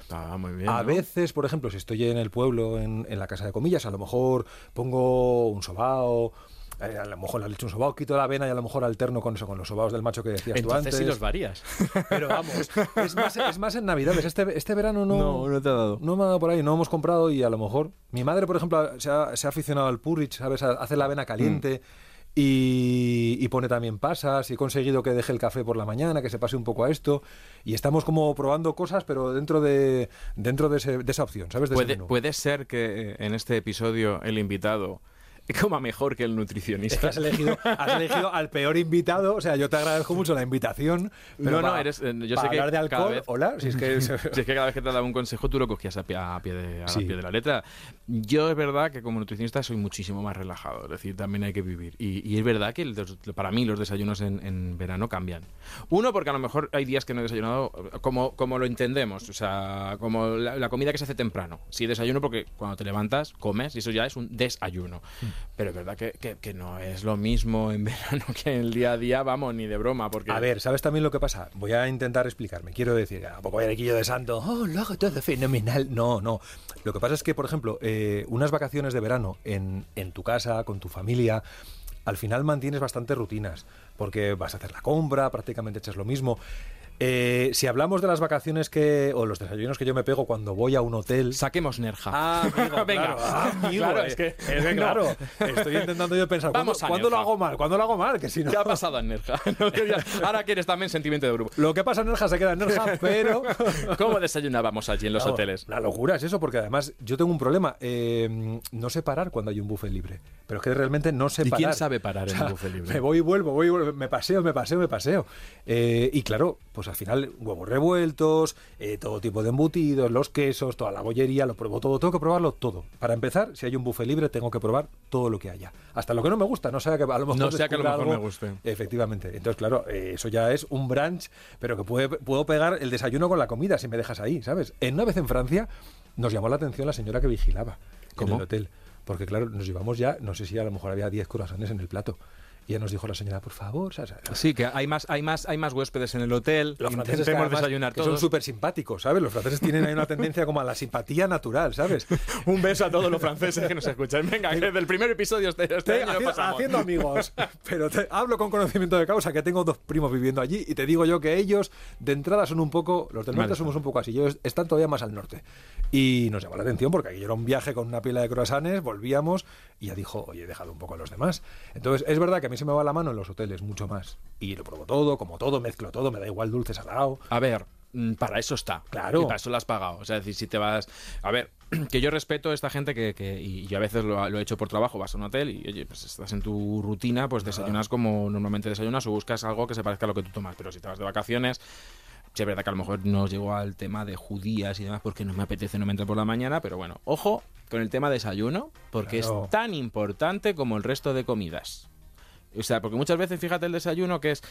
Ah, muy bien.
A
¿no?
veces, por ejemplo, si estoy en el pueblo, en, en la casa de comillas, a lo mejor pongo un sobao Eh, a lo mejor le leche un sobao, quito la avena y a lo mejor alterno con eso, con los sobaos del macho que decías tú
Entonces
antes.
sí los varías.
Pero vamos, es más, es más en Navidades. Este, este verano no,
No, no te ha dado.
no me ha dado por ahí, no hemos comprado y a lo mejor. Mi madre, por ejemplo, se ha, se ha aficionado al porridge, ¿sabes? Hace la avena caliente. Y, y pone también pasas y he conseguido que deje el café por la mañana, que se pase un poco a esto y estamos como probando cosas pero dentro de dentro de, ese- de esa opción, ¿sabes? De
Puede, puede ser que eh, en este episodio el invitado coma mejor que el
Es que
nutricionista.
has elegido, has elegido al peor invitado, o sea, yo te agradezco mucho la invitación. pero
No, no, eres- eh, yo
para
sé que
hablar de alcohol,
vez-
hola, si es que
Si es que cada vez que te daba un consejo tú lo cogías a pie, a pie de, a
Sí.
pie de la letra. Yo es verdad que como nutricionista soy muchísimo más relajado, es decir, también hay que vivir. Y, y es verdad que el para mí los desayunos en, en verano cambian. Uno, porque a lo mejor hay días que no he desayunado eh, como, como lo entendemos, o sea, como la, la comida que se hace temprano. Sí, desayuno porque cuando te levantas comes y eso ya es un desayuno.
Mm.
Pero es verdad que, que- no es lo mismo en verano que en el día a día, vamos, ni de broma. Porque
A ver, ¿sabes también lo que pasa? Voy a intentar explicarme. Quiero decir, a poco quillo de santo, oh, lo hago todo fenomenal. No, no. Lo que pasa es que, por ejemplo, eh, unas vacaciones de verano en, en tu casa, con tu familia, al final mantienes bastantes rutinas, porque vas a hacer la compra, prácticamente echas lo mismo. Eh, si hablamos de las vacaciones que, o los desayunos que yo me pego cuando voy a un hotel,
saquemos Nerja.
Ah, amigo,
Venga.
claro, ah, amigo,
Claro,
eh,
es que-
es que,
no.
claro, estoy intentando yo pensar, ¿cuándo,
Vamos
¿cuándo lo hago mal? ¿Cuándo lo hago mal? Que si no...
¿Qué ha pasado en Nerja? No Ahora quieres también sentimiento de grupo.
Lo que pasa en Nerja se queda en Nerja, pero...
¿Cómo desayunábamos allí en los hoteles?
La locura es eso, porque además yo tengo un problema. eh, no sé parar cuando hay un buffet libre. Pero es que realmente no sé
¿Y
parar.
quién sabe parar en
O sea,
un buffet libre?
Me voy y vuelvo, voy y vuelvo, me paseo, me paseo, me paseo. Eh, y claro, pues al final huevos revueltos, eh, todo tipo de embutidos, los quesos, toda la bollería, lo pruebo todo. Tengo que probarlo todo. Para empezar, si hay un buffet libre, tengo que probar todo lo que haya. Hasta lo que no me gusta, no sea que a lo mejor
No sea que a lo mejor
algo-
me guste.
Efectivamente. Entonces, claro, eh, eso ya es un brunch, pero que puede, puedo pegar el desayuno con la comida si me dejas ahí, ¿sabes? En una vez en Francia nos llamó la atención la señora que vigilaba
¿Cómo?
en el hotel. Porque, claro, nos llevamos ya, no sé si a lo mejor había 10 croissants en el plato. Y ya nos dijo la señora, por favor, ¿sabes?
Sí, que hay más, hay más, hay más huéspedes en el hotel.
Los franceses que además,
desayunar
que
todos.
son súper simpáticos, ¿sabes? Los franceses tienen ahí una tendencia como a la simpatía natural, ¿sabes?
Un beso a todos los franceses que nos escuchan. Venga, desde el primer episodio este, este
Estoy
año
haciendo,
pasamos.
haciendo amigos, pero te- hablo con conocimiento de causa que tengo dos primos viviendo allí y te digo yo que ellos de entrada son un poco, los del norte
Vale.
somos un poco así, ellos están todavía más al norte. Y nos llamó la atención porque aquí era un viaje con una pila de croissants, volvíamos y ya dijo, oye, he dejado un poco a los demás. Entonces es verdad que mí se me va la mano en los hoteles mucho más. Y lo pruebo todo, como todo, mezclo todo, me da igual dulce, salado.
A ver, mm, para eso está.
Claro.
Y para eso lo has pagado. O sea, es decir, si te vas. A ver, que yo respeto a esta gente que. que- y yo a veces lo, lo he hecho por trabajo. Vas a un hotel y, oye, pues estás en tu rutina, pues desayunas como normalmente desayunas o buscas algo que se parezca a lo que tú tomas. Pero si te vas de vacaciones. Sí, es verdad que a lo mejor no llegó al tema de judías y demás porque no me apetece, no me entra por la mañana, pero bueno, ojo con el tema desayuno porque
Claro.
es tan importante como el resto de comidas. O sea, porque muchas veces, fíjate el desayuno que es.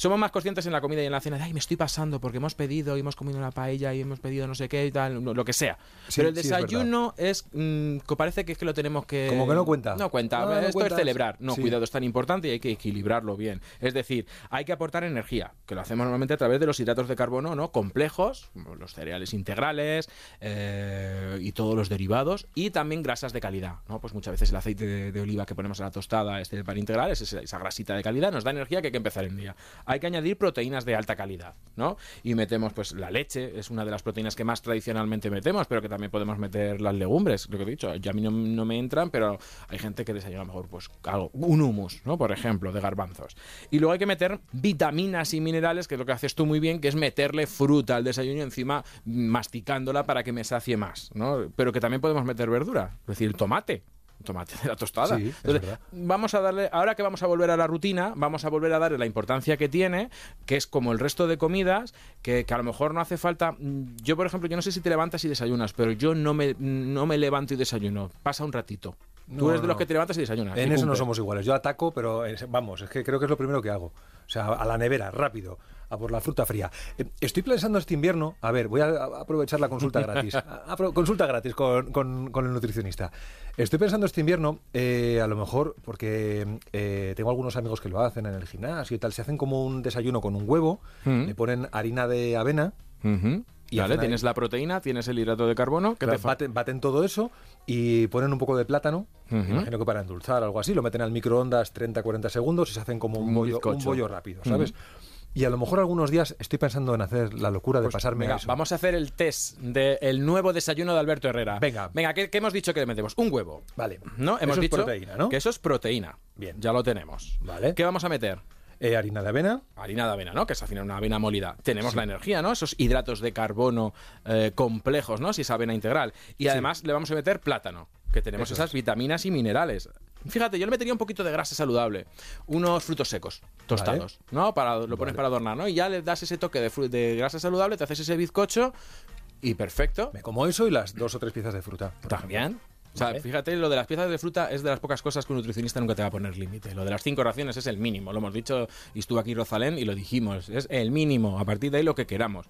Somos más conscientes en la comida y en la cena de, ay, me estoy pasando porque hemos pedido y hemos comido una paella y hemos pedido no sé qué y tal, lo que sea.
Sí,
Pero el
sí, es
desayuno es. mm, que parece que es que lo tenemos que.
Como que no cuenta.
No cuenta.
No
Esto
cuenta.
es celebrar. No, cuidado, es tan importante y hay que equilibrarlo bien. Es decir, hay que aportar energía, que lo hacemos normalmente a través de los hidratos de carbono, ¿no? Complejos, los cereales integrales eh, y todos los derivados, y también grasas de calidad, ¿no? Pues muchas veces el aceite de, de oliva que ponemos a la tostada, este pan integral, es esa, esa grasita de calidad, nos da energía que hay que empezar el día. Hay que añadir proteínas de alta calidad, ¿no? Y metemos, pues, la leche, es una de las proteínas que más tradicionalmente metemos, pero que también podemos meter las legumbres, lo que he dicho. Ya a mí no, me entran, pero hay gente que desayuna mejor, pues, algo, un humus, ¿no? Por ejemplo, de garbanzos. Y luego hay que meter vitaminas y minerales, que es lo que haces tú muy bien, que es meterle fruta al desayuno encima masticándola para que me sacie más, ¿no? Pero que también podemos meter verdura, es decir, tomate. Tomate de la tostada.
Sí,
Entonces, vamos a darle, ahora que vamos a volver a la rutina, vamos a volver a darle la importancia que tiene, que es como el resto de comidas, que, que a lo mejor no hace falta. mm, Yo, por ejemplo, yo no sé si te levantas y desayunas, pero yo no me, no me levanto y desayuno. Pasa un ratito. Tú
No,
eres de los que te levantas y desayunas.
En
y
eso no somos iguales. Yo ataco, pero eh, vamos, es que creo que es lo primero que hago. O sea, a la nevera, rápido, a por la fruta fría. Eh, Estoy pensando este invierno, a ver, voy a aprovechar la consulta gratis. A- consulta gratis con, con- con el nutricionista. Estoy pensando este invierno, eh, a lo mejor, porque eh, tengo algunos amigos que lo hacen en el gimnasio y tal, se hacen como un desayuno con un huevo,
Mm.
le ponen harina de avena. Y
vale,
hacen ahí-
tienes la proteína, tienes el hidrato de carbono, que
Claro,
te
baten, baten todo eso y ponen un poco de plátano,
Ujú.
imagino que para endulzar algo así, lo meten al microondas 30-40 segundos y se hacen como un,
Un
bollo, un
bizcocho.
bollo rápido, ¿sabes? Y a lo mejor algunos días estoy pensando en hacer la locura de
Pues,
pasarme
venga,
eso.
vamos a hacer el test del nuevo desayuno de Alberto Herrera.
Venga.
Venga, ¿qué, qué hemos dicho que le metemos? Un huevo.
Vale.
¿No? Hemos
Eso es
dicho
proteína, ¿no?
que eso es proteína.
Bien.
Ya lo tenemos.
Vale.
¿Qué vamos a meter?
Eh, harina de avena,
Harina de avena, ¿no? Que es al final una avena molida. Tenemos la energía, ¿no? Esos hidratos de carbono eh, complejos, ¿no? Si es avena integral. Y además le vamos a meter plátano, que tenemos
Eso
esas vitaminas y minerales. Fíjate, yo le metería un poquito de grasa saludable. Unos frutos secos, tostados, ¿no? Para, lo pones para adornar, ¿no? Y ya le das ese toque de, de grasa saludable, te haces ese bizcocho y perfecto.
me como eso y las dos o tres piezas de fruta.
También. O sea,
Vale.
fíjate, lo de las piezas de fruta es de las pocas cosas que un nutricionista nunca te va a poner límite. Lo de las cinco raciones es el mínimo. Lo hemos dicho y estuvo aquí Rosalén y lo dijimos. Es el mínimo. A partir de ahí lo que queramos.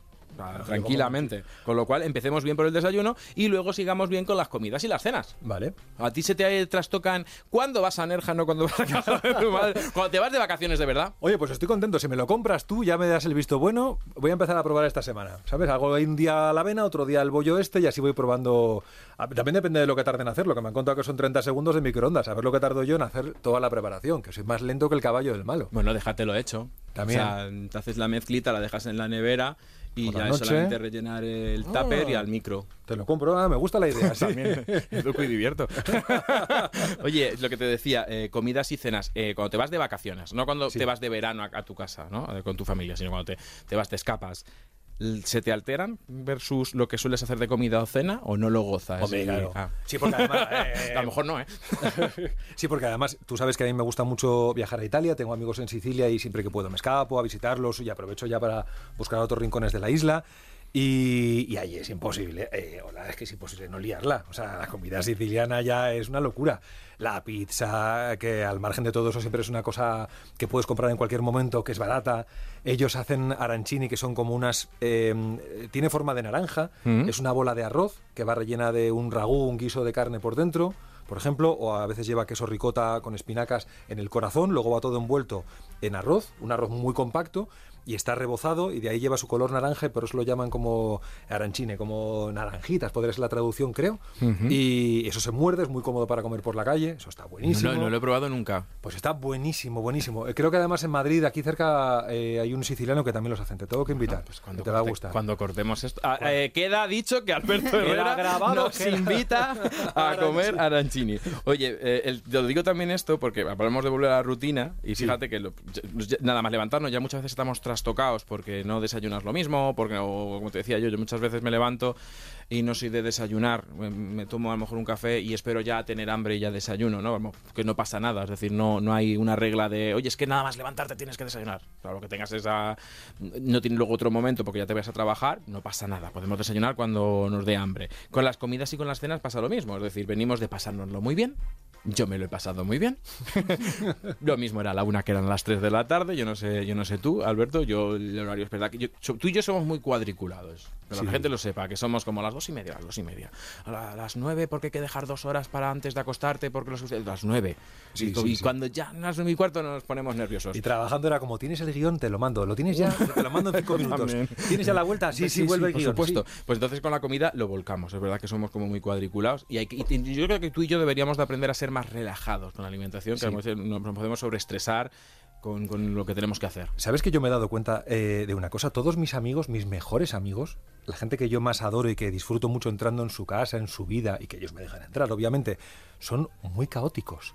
Tranquilamente. Con lo cual, empecemos bien por el desayuno y luego sigamos bien con las comidas y las cenas.
Vale.
A ti se te trastocan. ¿Cuándo vas a Nerja, no cuando vas a casa de tu madre? Cuando te vas de vacaciones de verdad.
Oye, pues estoy contento. Si me lo compras tú, ya me das el visto bueno. Voy a empezar a probar esta semana. ¿Sabes? Hago un día la avena, otro día el bollo este y así voy probando. A- También depende de lo que tarde en hacerlo, que me han contado que son 30 segundos de microondas. A ver lo que tardo yo en hacer toda la preparación, que soy más lento que el caballo del malo.
Bueno, déjatelo hecho.
También.
O sea, te haces la mezclita, la dejas en la nevera y
Por
ya es solamente rellenar el tupper y
Ah.
al micro.
Te lo compro, ah, me gusta la idea. sí.
Educo y divierto. Oye, lo que te decía, eh, comidas y cenas. eh, cuando te vas de vacaciones, no cuando
Sí.
te vas de verano a, a tu casa, ¿no? Eh, Con tu familia, sino cuando te, te vas, te escapas. ¿Se te alteran versus lo que sueles hacer de comida o cena o no lo gozas?
Hombre,
Y-
claro.
ah.
Sí, porque además. eh,
A lo mejor no, ¿eh?
Sí, porque además tú sabes que a mí me gusta mucho viajar a Italia, tengo amigos en Sicilia y siempre que puedo me escapo a visitarlos y aprovecho ya para buscar otros rincones de la isla. Y, y ahí es imposible, eh, hola, es que es imposible no liarla. O sea, la comida siciliana ya es una locura. La pizza, que al margen de todo eso siempre es una cosa que puedes comprar en cualquier momento, que es barata. Ellos hacen arancini, que son como unas... eh, tiene forma de naranja,
Mm.
es una bola de arroz que va rellena de un ragú, un guiso de carne por dentro por ejemplo, o a veces lleva queso ricota con espinacas en el corazón, luego va todo envuelto en arroz, un arroz muy compacto, y está rebozado, y de ahí lleva su color naranja, por eso lo llaman como arancine, como naranjitas, podría ser la traducción, creo. Y eso se muerde, es muy cómodo para comer por la calle, eso está buenísimo.
No, no lo he probado nunca.
Pues está buenísimo, buenísimo. Eh, Creo que además en Madrid, aquí cerca, eh, hay un siciliano que también los hacen. Te tengo que invitar.
Pues
que te va a
corte-
gustar.
Cuando cortemos esto. Ah, eh, queda dicho que Alberto Herrera
grabado,
nos
queda-
invita a comer arancini. Oye, eh, el- te lo digo también esto porque hablamos de volver a la rutina y fíjate que lo- nada más levantarnos ya muchas veces estamos trastocados porque no desayunas lo mismo, porque o, como te decía yo, yo muchas veces me levanto y no soy de desayunar, me, me tomo a lo mejor un café y espero ya tener hambre y ya desayuno, ¿no? Que no pasa nada, es decir, no, no hay una regla de, oye, es que nada más levantarte tienes que desayunar. Claro, que tengas esa... No tienes luego otro momento porque ya te vas a trabajar, no pasa nada, podemos desayunar cuando nos dé hambre. Con las comidas y con las cenas pasa lo mismo, es decir, venimos de pasárnoslo muy bien, yo me lo he pasado muy bien. lo mismo era la una que eran las 3 de la tarde. Yo no sé, yo no sé tú, Alberto. Yo el horario es verdad que yo- tú y yo somos muy cuadriculados. Pero la gente lo sepa, que somos como las dos y media, las dos y media. A la- las nueve, porque hay que dejar dos horas para antes de acostarte, porque los las nueve.
Sí,
y,
sí,
y
sí.
cuando ya las nueve y cuarto nos ponemos nerviosos.
Y trabajando era como, ¿tienes el guion? Te lo mando. ¿Lo tienes ya? Te lo mando en cinco minutos. ¿Tienes ya la vuelta? Sí, sí, vuelve el
por
guion.
supuesto.
sí.
Pues entonces con la comida lo volcamos. Es verdad que somos como muy cuadriculados. Y, hay que- y yo creo que tú y yo deberíamos de aprender a ser más relajados con la alimentación, que nos podemos sobreestresar con, con lo que tenemos que hacer.
¿Sabes que yo me he dado cuenta eh, de una cosa? Todos mis amigos, mis mejores amigos, la gente que yo más adoro y que disfruto mucho entrando en su casa, en su vida, y que ellos me dejan entrar, obviamente, son muy caóticos.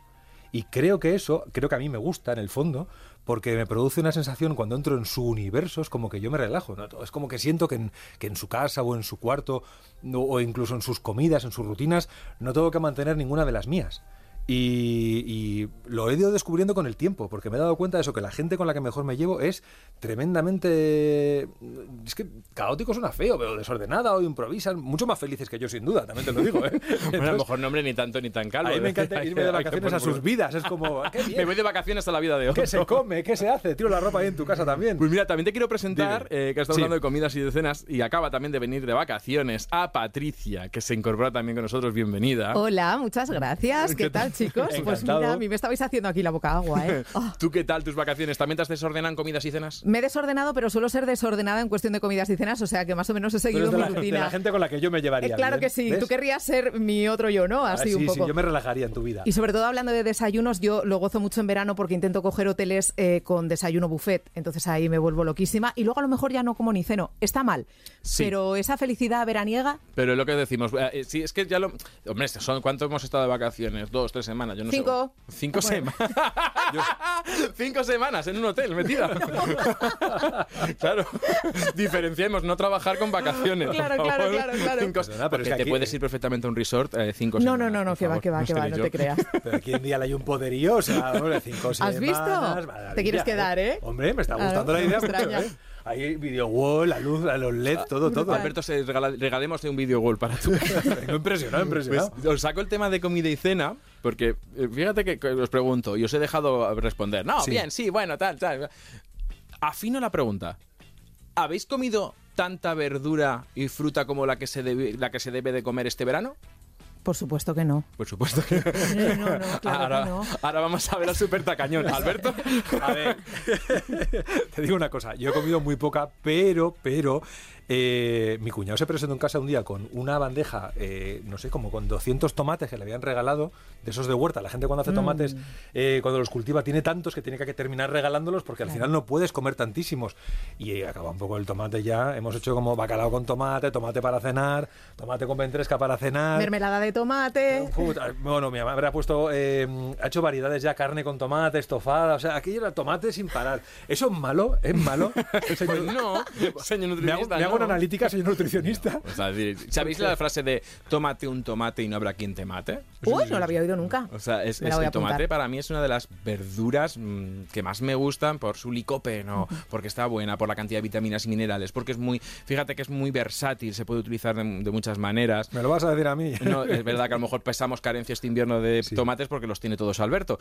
Y creo que eso, creo que a mí me gusta en el fondo, porque me produce una sensación cuando entro en su universo, es como que yo me relajo. ¿no? Es como que siento que en, que en su casa o en su cuarto, no- o incluso en sus comidas, en sus rutinas, no tengo que mantener ninguna de las mías. Y, y lo he ido descubriendo con el tiempo, porque me he dado cuenta de eso, que la gente con la que mejor me llevo es tremendamente... Es que caótico suena feo, pero desordenada o improvisan, mucho más felices que yo sin duda, también te lo digo. ¿eh?
Bueno, a lo
Entonces,
mejor nombre ni tanto ni tan calvo.
a mí me encanta
Hay
irme de vacaciones a sus vidas, es como... "Ah, ¡Qué bien!
Me voy de vacaciones a la vida de otro.
¿Qué se come? ¿Qué se hace? Tiro la ropa ahí en tu casa también.
Pues mira, también te quiero presentar, eh, que estamos
Sí.
hablando de comidas y de cenas, y acaba también de venir de vacaciones a Patricia, que se incorpora también con nosotros. Bienvenida.
Hola, muchas gracias. ¿Qué,
¿Qué
tal chicos? Pues mira, a mí me estabais haciendo aquí la boca agua, ¿eh? Oh.
¿Tú qué tal tus vacaciones? ¿También te has desordenado en comidas y cenas?
Me he desordenado, pero suelo ser desordenada en cuestión de comidas y cenas, o sea que más o menos he seguido mi
la, de
rutina.
la gente con la que yo me
Eh,
llevaría
claro
bien,
que sí,
¿ves?
tú querrías ser mi otro yo, ¿no?
Ah,
Así
sí,
un
sí,
poco.
yo me relajaría en tu vida.
Y sobre todo hablando de desayunos, yo lo gozo mucho en verano porque intento coger hoteles eh, con desayuno buffet. Entonces ahí me vuelvo loquísima. Y luego a lo mejor ya no como ni ceno. Está mal.
Sí.
Pero esa felicidad veraniega,
Pero es lo que decimos, eh, eh, sí, es que ya lo... Hombre, son, ¿cuánto hemos estado de vacaciones? ¿Dos, tres semanas? Yo no
Cinco.
Sé. ¿Cinco
Bueno.
semanas? Cinco semanas en un hotel, metida. claro, diferenciemos, no trabajar con vacaciones.
Claro, claro, claro, claro.
Cinco-
Perdona, pero es que
te
aquí-
puedes ir perfectamente a un resort eh, cinco
No,
semanas.
no, no, no, que va, que va, que va, no te creas.
Pero aquí en día hay un poderío, o sea, hombre, cinco
¿Has
semanas.
visto?
maravilla,
Te quieres quedar, ¿eh?
Hombre, me está
Ah,
gustando la idea. ¿eh? Hay video wall, la luz, los LED, todo, todo.
Alberto, se regala- regalémosle un video gol para tu
Vengo impresionado,
Pues
impresionado.
os saco el tema de comida y cena, porque eh, fíjate que, que os pregunto y os he dejado responder. No,
Sí.
bien, sí, bueno, tal, tal. Afino la pregunta. ¿Habéis comido tanta verdura y fruta como la que se debe, la que se debe de comer este verano?
Por supuesto que no.
Por supuesto que
No, no, no, claro
ahora,
que no.
ahora vamos a ver al super tacañón. Alberto.
A ver, te digo una cosa, yo he comido muy poca, pero, pero, eh, mi cuñado se presentó en casa un día con una bandeja, eh, no sé, como con 200 tomates que le habían regalado, de esos de huerta. La gente cuando hace tomates, eh, cuando los cultiva, tiene tantos que tiene que terminar regalándolos porque al final no puedes comer tantísimos. Y eh, acaba un poco el tomate ya. Hemos hecho como bacalao con tomate, tomate para cenar, tomate con ventresca para cenar.
Mermelada de tomate.
Puta, bueno, mi mamá habrá puesto, eh, ha hecho variedades ya, carne con tomate, estofada, o sea, aquello era tomate sin parar. ¿Eso es malo? ¿Es malo? Señor-
Pues no, señor
me hago,
nutricionista.
me hago una analítica, señor nutricionista.
O sea, es decir, ¿Sabéis la frase de tómate un tomate y no habrá quien te mate?
Uy, no lo había oído nunca.
O sea, es,
Me la
es-
voy a
el tomate
apuntar.
para mí es una de las verduras mm, que más me gustan por su licopeno, porque está buena, por la cantidad de vitaminas y minerales, porque es muy, fíjate que es muy versátil, se puede utilizar de, de muchas maneras.
¿Me lo vas a decir a mí?
No, es verdad que a lo mejor pesamos carencia este invierno de tomates porque los tiene todos Alberto.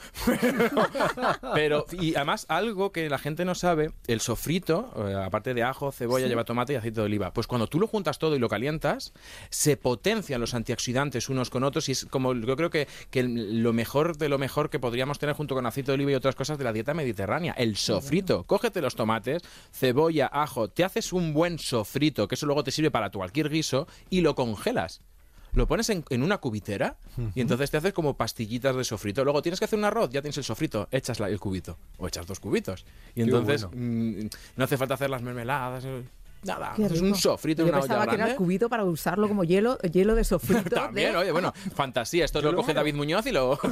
Pero, y además, algo que la gente no sabe, el sofrito, eh, aparte de ajo, cebolla, lleva tomate y aceite de oliva. Pues cuando tú lo juntas todo y lo calientas, se potencian los antioxidantes unos con otros y es como yo creo que, que lo mejor de lo mejor que podríamos tener junto con aceite de oliva y otras cosas de la dieta mediterránea. El sofrito. Cógete los tomates, cebolla, ajo, te haces un buen sofrito, que eso luego te sirve para tu cualquier guiso, y lo congelas lo pones en, en una cubitera y entonces te haces como pastillitas de sofrito. Luego tienes que hacer un arroz, ya tienes el sofrito, echas la- el cubito o echas dos cubitos. Y entonces mm, no hace falta hacer las mermeladas. eh, Nada, es un sofrito en
Yo
una olla
pensaba que era el cubito para usarlo como hielo, hielo de sofrito.
También,
de-
oye, bueno, fantasía. Esto lo coge David Muñoz y lo...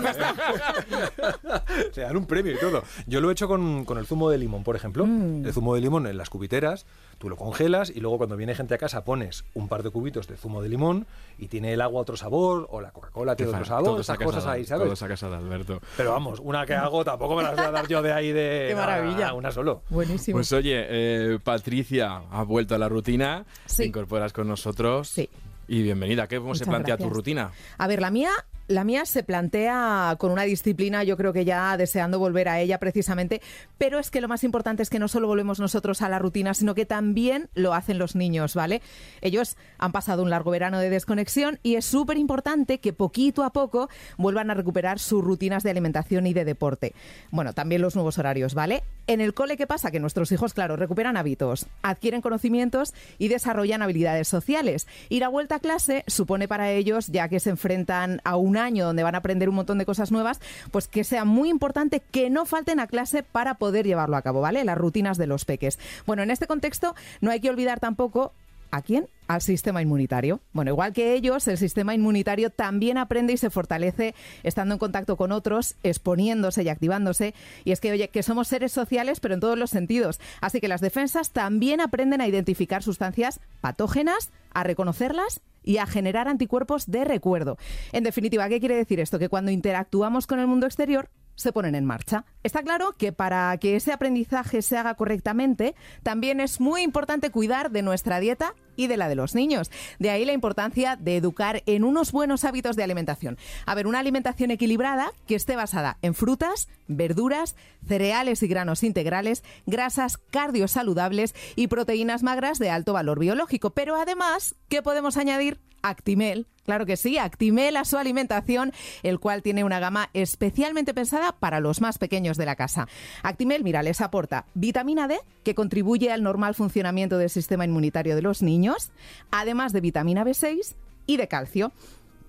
Se dan un premio y todo. Yo lo he hecho con, con el zumo de limón, por ejemplo.
Mm.
El zumo de limón en las cubiteras, tú lo congelas y luego cuando viene gente a casa pones un par de cubitos de zumo de limón y tiene el agua otro sabor o la Coca-Cola tiene otro sabor, esas cosas ahí, ¿sabes?
Todo sacas a Alberto.
Pero vamos, una que hago tampoco me las voy a dar yo de ahí de...
Qué maravilla.
una solo.
Buenísimo.
Pues oye, eh, Patricia ha vuelto a la rutina,
Sí.
te incorporas con nosotros
Sí.
y bienvenida. ¿Cómo se plantea tu rutina?
A ver, la mía, la mía se plantea con una disciplina, yo creo que ya deseando volver a ella precisamente, pero es que lo más importante es que no solo volvemos nosotros a la rutina, sino que también lo hacen los niños, ¿vale? Ellos han pasado un largo verano de desconexión y es súper importante que poquito a poco vuelvan a recuperar sus rutinas de alimentación y de deporte. Bueno, también los nuevos horarios, ¿vale? En el cole, ¿qué pasa? Que nuestros hijos, claro, recuperan hábitos, adquieren conocimientos y desarrollan habilidades sociales. Ir a vuelta a clase supone para ellos, ya que se enfrentan a un año donde van a aprender un montón de cosas nuevas, pues que sea muy importante que no falten a clase para poder llevarlo a cabo, ¿vale? Las rutinas de los peques. Bueno, en este contexto no hay que olvidar tampoco ¿A quién? Al sistema inmunitario. Bueno, igual que ellos, el sistema inmunitario también aprende y se fortalece estando en contacto con otros, exponiéndose y activándose. Y es que, oye, que somos seres sociales, pero en todos los sentidos. Así que las defensas también aprenden a identificar sustancias patógenas, a reconocerlas y a generar anticuerpos de recuerdo. En definitiva, ¿qué quiere decir esto? Que cuando interactuamos con el mundo exterior, se ponen en marcha. Está claro que para que ese aprendizaje se haga correctamente, también es muy importante cuidar de nuestra dieta y de la de los niños. De ahí la importancia de educar en unos buenos hábitos de alimentación. A ver, una alimentación equilibrada que esté basada en frutas, verduras, cereales y granos integrales, grasas cardiosaludables y proteínas magras de alto valor biológico. Pero además, ¿qué podemos añadir? Actimel, Claro que sí, Actimel a su alimentación, el cual tiene una gama especialmente pensada para los más pequeños de la casa. Actimel, mira, les aporta vitamina D, que contribuye al normal funcionamiento del sistema inmunitario de los niños, además de vitamina B6 y de calcio.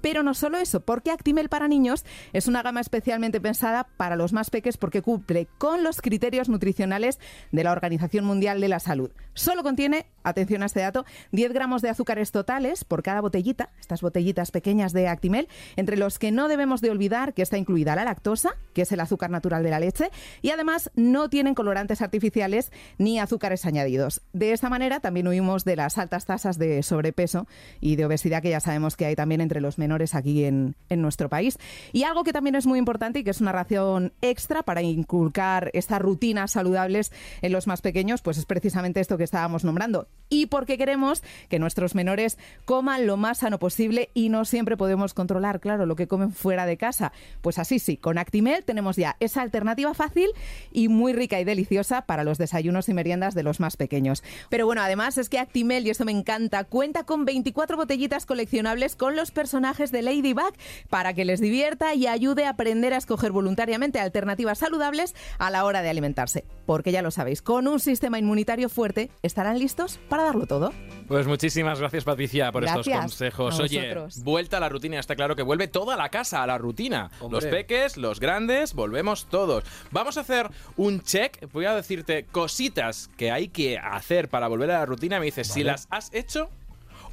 Pero no solo eso, porque Actimel para niños es una gama especialmente pensada para los más pequeños porque cumple con los criterios nutricionales de la Organización Mundial de la Salud. Solo contiene, atención a este dato, 10 gramos de azúcares totales por cada botellita, estas botellitas pequeñas de Actimel, entre los que no debemos de olvidar que está incluida la lactosa, que es el azúcar natural de la leche, y además no tienen colorantes artificiales ni azúcares añadidos. De esta manera también huimos de las altas tasas de sobrepeso y de obesidad que ya sabemos que hay también entre los aquí en, en, nuestro país. Y algo que también es muy importante y que es una ración extra para inculcar estas rutinas saludables en los más pequeños, pues es precisamente esto que estábamos nombrando. Y porque queremos que nuestros menores coman lo más sano posible y no siempre podemos controlar, claro, lo que comen fuera de casa. Pues así sí, con Actimel tenemos ya esa alternativa fácil y muy rica y deliciosa para los desayunos y meriendas de los más pequeños. Pero bueno, además es que Actimel, y esto me encanta, cuenta con 24 botellitas coleccionables con los personajes de Ladybug para que les divierta y ayude a aprender a escoger voluntariamente alternativas saludables a la hora de alimentarse. Porque ya lo sabéis, con un sistema inmunitario fuerte estarán listos para darlo todo.
Pues muchísimas gracias Patricia por
gracias
estos consejos. Oye, vuelta a la rutina, está claro que vuelve toda la casa a la rutina. Hombre. Los peques, los grandes, volvemos todos. Vamos a hacer un check, voy a decirte cositas que hay que hacer para volver a la rutina. Me dices, vale. si las has hecho,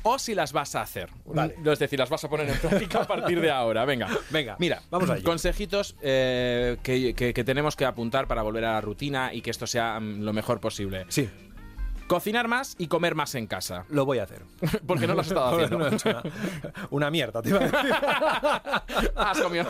o si las vas a hacer.
Vale.
Es decir, las vas a poner en práctica a partir de ahora. Venga,
venga.
Mira,
vamos allá.
Consejitos eh, que, que, que, tenemos que apuntar para volver a la rutina y que esto sea um, lo mejor posible.
Sí.
Cocinar más y comer más en casa.
Lo voy a hacer.
Porque no lo has estado haciendo.
no, no, una, una, mierda, te iba a decir.
has comido.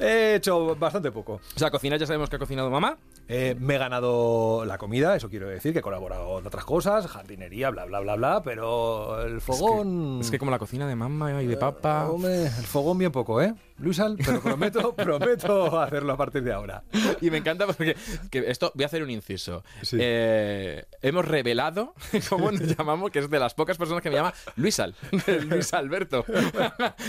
He hecho bastante poco.
O sea, cocinar ya sabemos que ha cocinado mamá.
Eh, me he ganado la comida, eso quiero decir, que he colaborado en otras cosas, jardinería, bla, bla, bla, bla, pero el fogón...
Es que, es que como la cocina de mamá y de papá...
Uh, hombre, el fogón bien poco, ¿eh? Luisal, pero prometo, prometo hacerlo a partir de ahora.
Y me encanta porque que esto, voy a hacer un inciso. Sí. Eh, hemos revelado, ¿cómo nos llamamos? Que es de las pocas personas que me llama Luisal, Luis Alberto.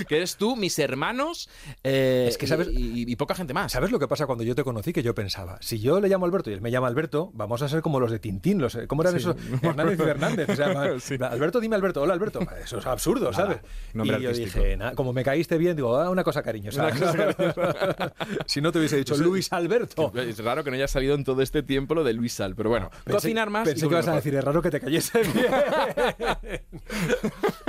que eres tú, mis hermanos eh,
es que sabes,
y, y, poca gente más.
¿Sabes lo que pasa cuando yo te conocí? Que yo pensaba, si yo le llamo Alberto y él me llama Alberto, vamos a ser como los de Tintín, los, ¿cómo eran sí. esos? Hernández y Fernández. O sea, sí. Alberto, dime Alberto, hola Alberto. Eso es absurdo, ¿sabes?
Nada,
y yo
artístico.
dije, como me caíste bien, digo, ah, una cosa cariñosa. Una cosa cariñosa. si no te hubiese dicho Luis Alberto.
Es raro que no haya salido en todo este tiempo lo de Luis Sal, pero bueno,
pensé,
cocinar más.
Pensé que ibas a decir, es raro que te cayese bien.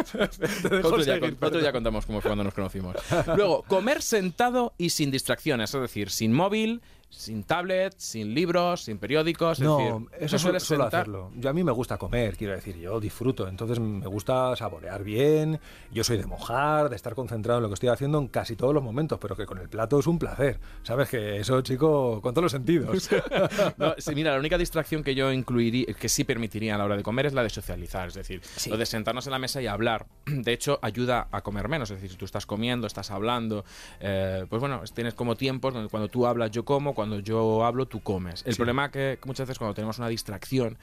otro, día, otro día contamos cómo fue cuando nos conocimos. Luego, comer sentado y sin distracciones, es decir, sin móvil, sin tablet, sin libros, sin periódicos.
No,
es decir,
eso suele solo hacerlo. Yo a mí me gusta comer, quiero decir, yo disfruto, entonces me gusta saborear bien. Yo soy de mojar, de estar concentrado en lo que estoy haciendo en casi todos los momentos, pero que con el plato es un placer. Sabes que eso, chico, con todos los sentidos.
no, sí, mira, la única distracción que yo incluiría, que sí permitiría a la hora de comer es la de socializar, es decir, sí. lo de sentarnos en la mesa y hablar. De hecho, ayuda a comer menos, es decir, si tú estás comiendo, estás hablando, eh, pues bueno, tienes como tiempos donde cuando tú hablas yo como, cuando yo hablo, tú comes. El sí. problema que muchas veces cuando tenemos una distracción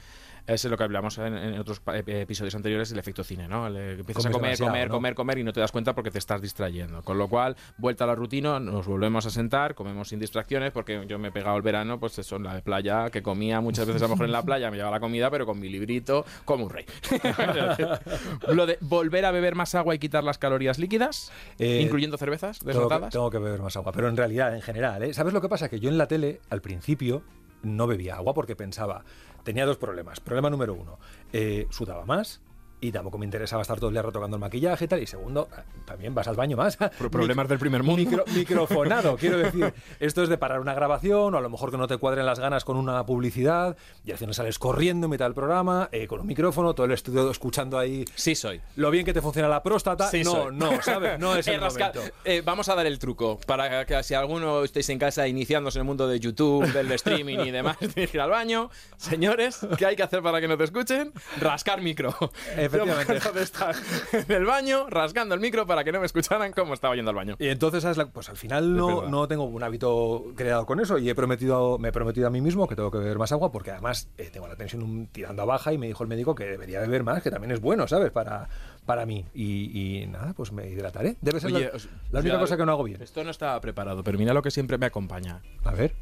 es lo que hablamos en, en, otros episodios anteriores, el efecto cine, ¿no? Le empiezas a comer, comer, ¿no? comer, comer y no te das cuenta porque te estás distrayendo. Con lo cual, vuelta a la rutina, nos volvemos a sentar, comemos sin distracciones, porque yo me he pegado el verano, pues eso, en la de playa, que comía muchas veces a lo mejor en la playa, me llevaba la comida, pero con mi librito, como un rey. lo de volver a beber más agua y quitar las calorías líquidas, eh, incluyendo cervezas desnotadas.
Tengo que, tengo que beber más agua, pero en realidad, en general, ¿eh? ¿sabes lo que pasa? Que yo en la tele, al principio, no bebía agua porque pensaba, tenía dos problemas. Problema número uno, eh, sudaba más. Y tampoco me interesaba estar todo el día retocando el maquillaje y tal. Y segundo, también vas al baño más.
Problemas del primer mundo.
Micro, microfonado, quiero decir. Esto es de parar una grabación o a lo mejor que no te cuadren las ganas con una publicidad y al final sales corriendo en mitad del programa eh, con un micrófono, todo el estudio escuchando ahí.
Sí soy.
Lo bien que te funciona la próstata.
Sí
no,
soy.
no, ¿sabes? No es el momento.
Eh, vamos a dar el truco para que si alguno estéis en casa iniciándose en el mundo de YouTube, del streaming y demás, ir al baño. Señores, ¿qué hay que hacer para que no te escuchen? Rascar micro.
Efectivamente.
Yo me estar en el baño rascando el micro para que no me escucharan cómo estaba yendo al baño.
Y entonces, ¿sabes la- pues al final no, no tengo un hábito creado con eso y he prometido, me he prometido a mí mismo que tengo que beber más agua porque además eh, tengo la tensión un- tirando a baja y me dijo el médico que debería beber más, que también es bueno, ¿sabes? Para, para mí. Y, y nada, pues me hidrataré. Debe ser
Oye,
la,
os-
la única
ya-
cosa que no hago bien.
Esto no estaba preparado, pero mira lo que siempre me acompaña.
A ver.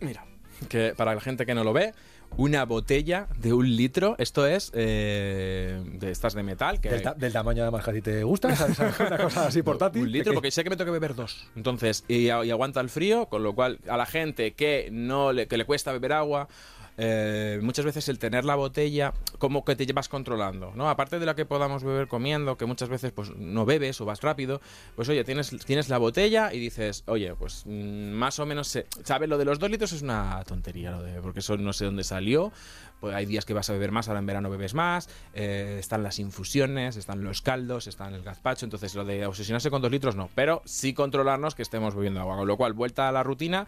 Mira, que para la gente que no lo ve, una botella de un litro, esto es eh, de estas de metal, que
Del, ta- del tamaño además que a ti te gusta, ¿sabes? Una cosa así portátil.
un litro,
que-
porque sé que me tengo que beber dos. Entonces, y, aguanta el frío, con lo cual a la gente que no le, que le cuesta beber agua, eh, muchas veces el tener la botella, como que te llevas controlando, ¿no? Aparte de la que podamos beber comiendo, que muchas veces pues no bebes o vas rápido, pues oye, tienes, tienes la botella y dices, oye, pues mm, más o menos, ¿sabes? Lo de los dos litros es una tontería, lo de, porque eso no sé dónde salió. Pues hay días que vas a beber más, ahora en verano bebes más, eh, están las infusiones, están los caldos, están el gazpacho, entonces lo de obsesionarse con dos litros no, pero sí controlarnos que estemos bebiendo agua, con lo cual vuelta a la rutina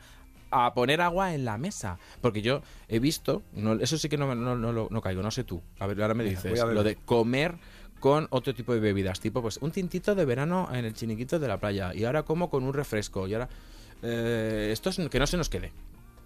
a poner agua en la mesa, porque yo he visto, no, eso sí que no, no, no, no caigo, no sé tú, a ver, ahora me dices, lo de comer con otro tipo de bebidas, tipo pues un tintito de verano en el chiniquito de la playa, y ahora como con un refresco, y ahora eh, esto es que no se nos quede.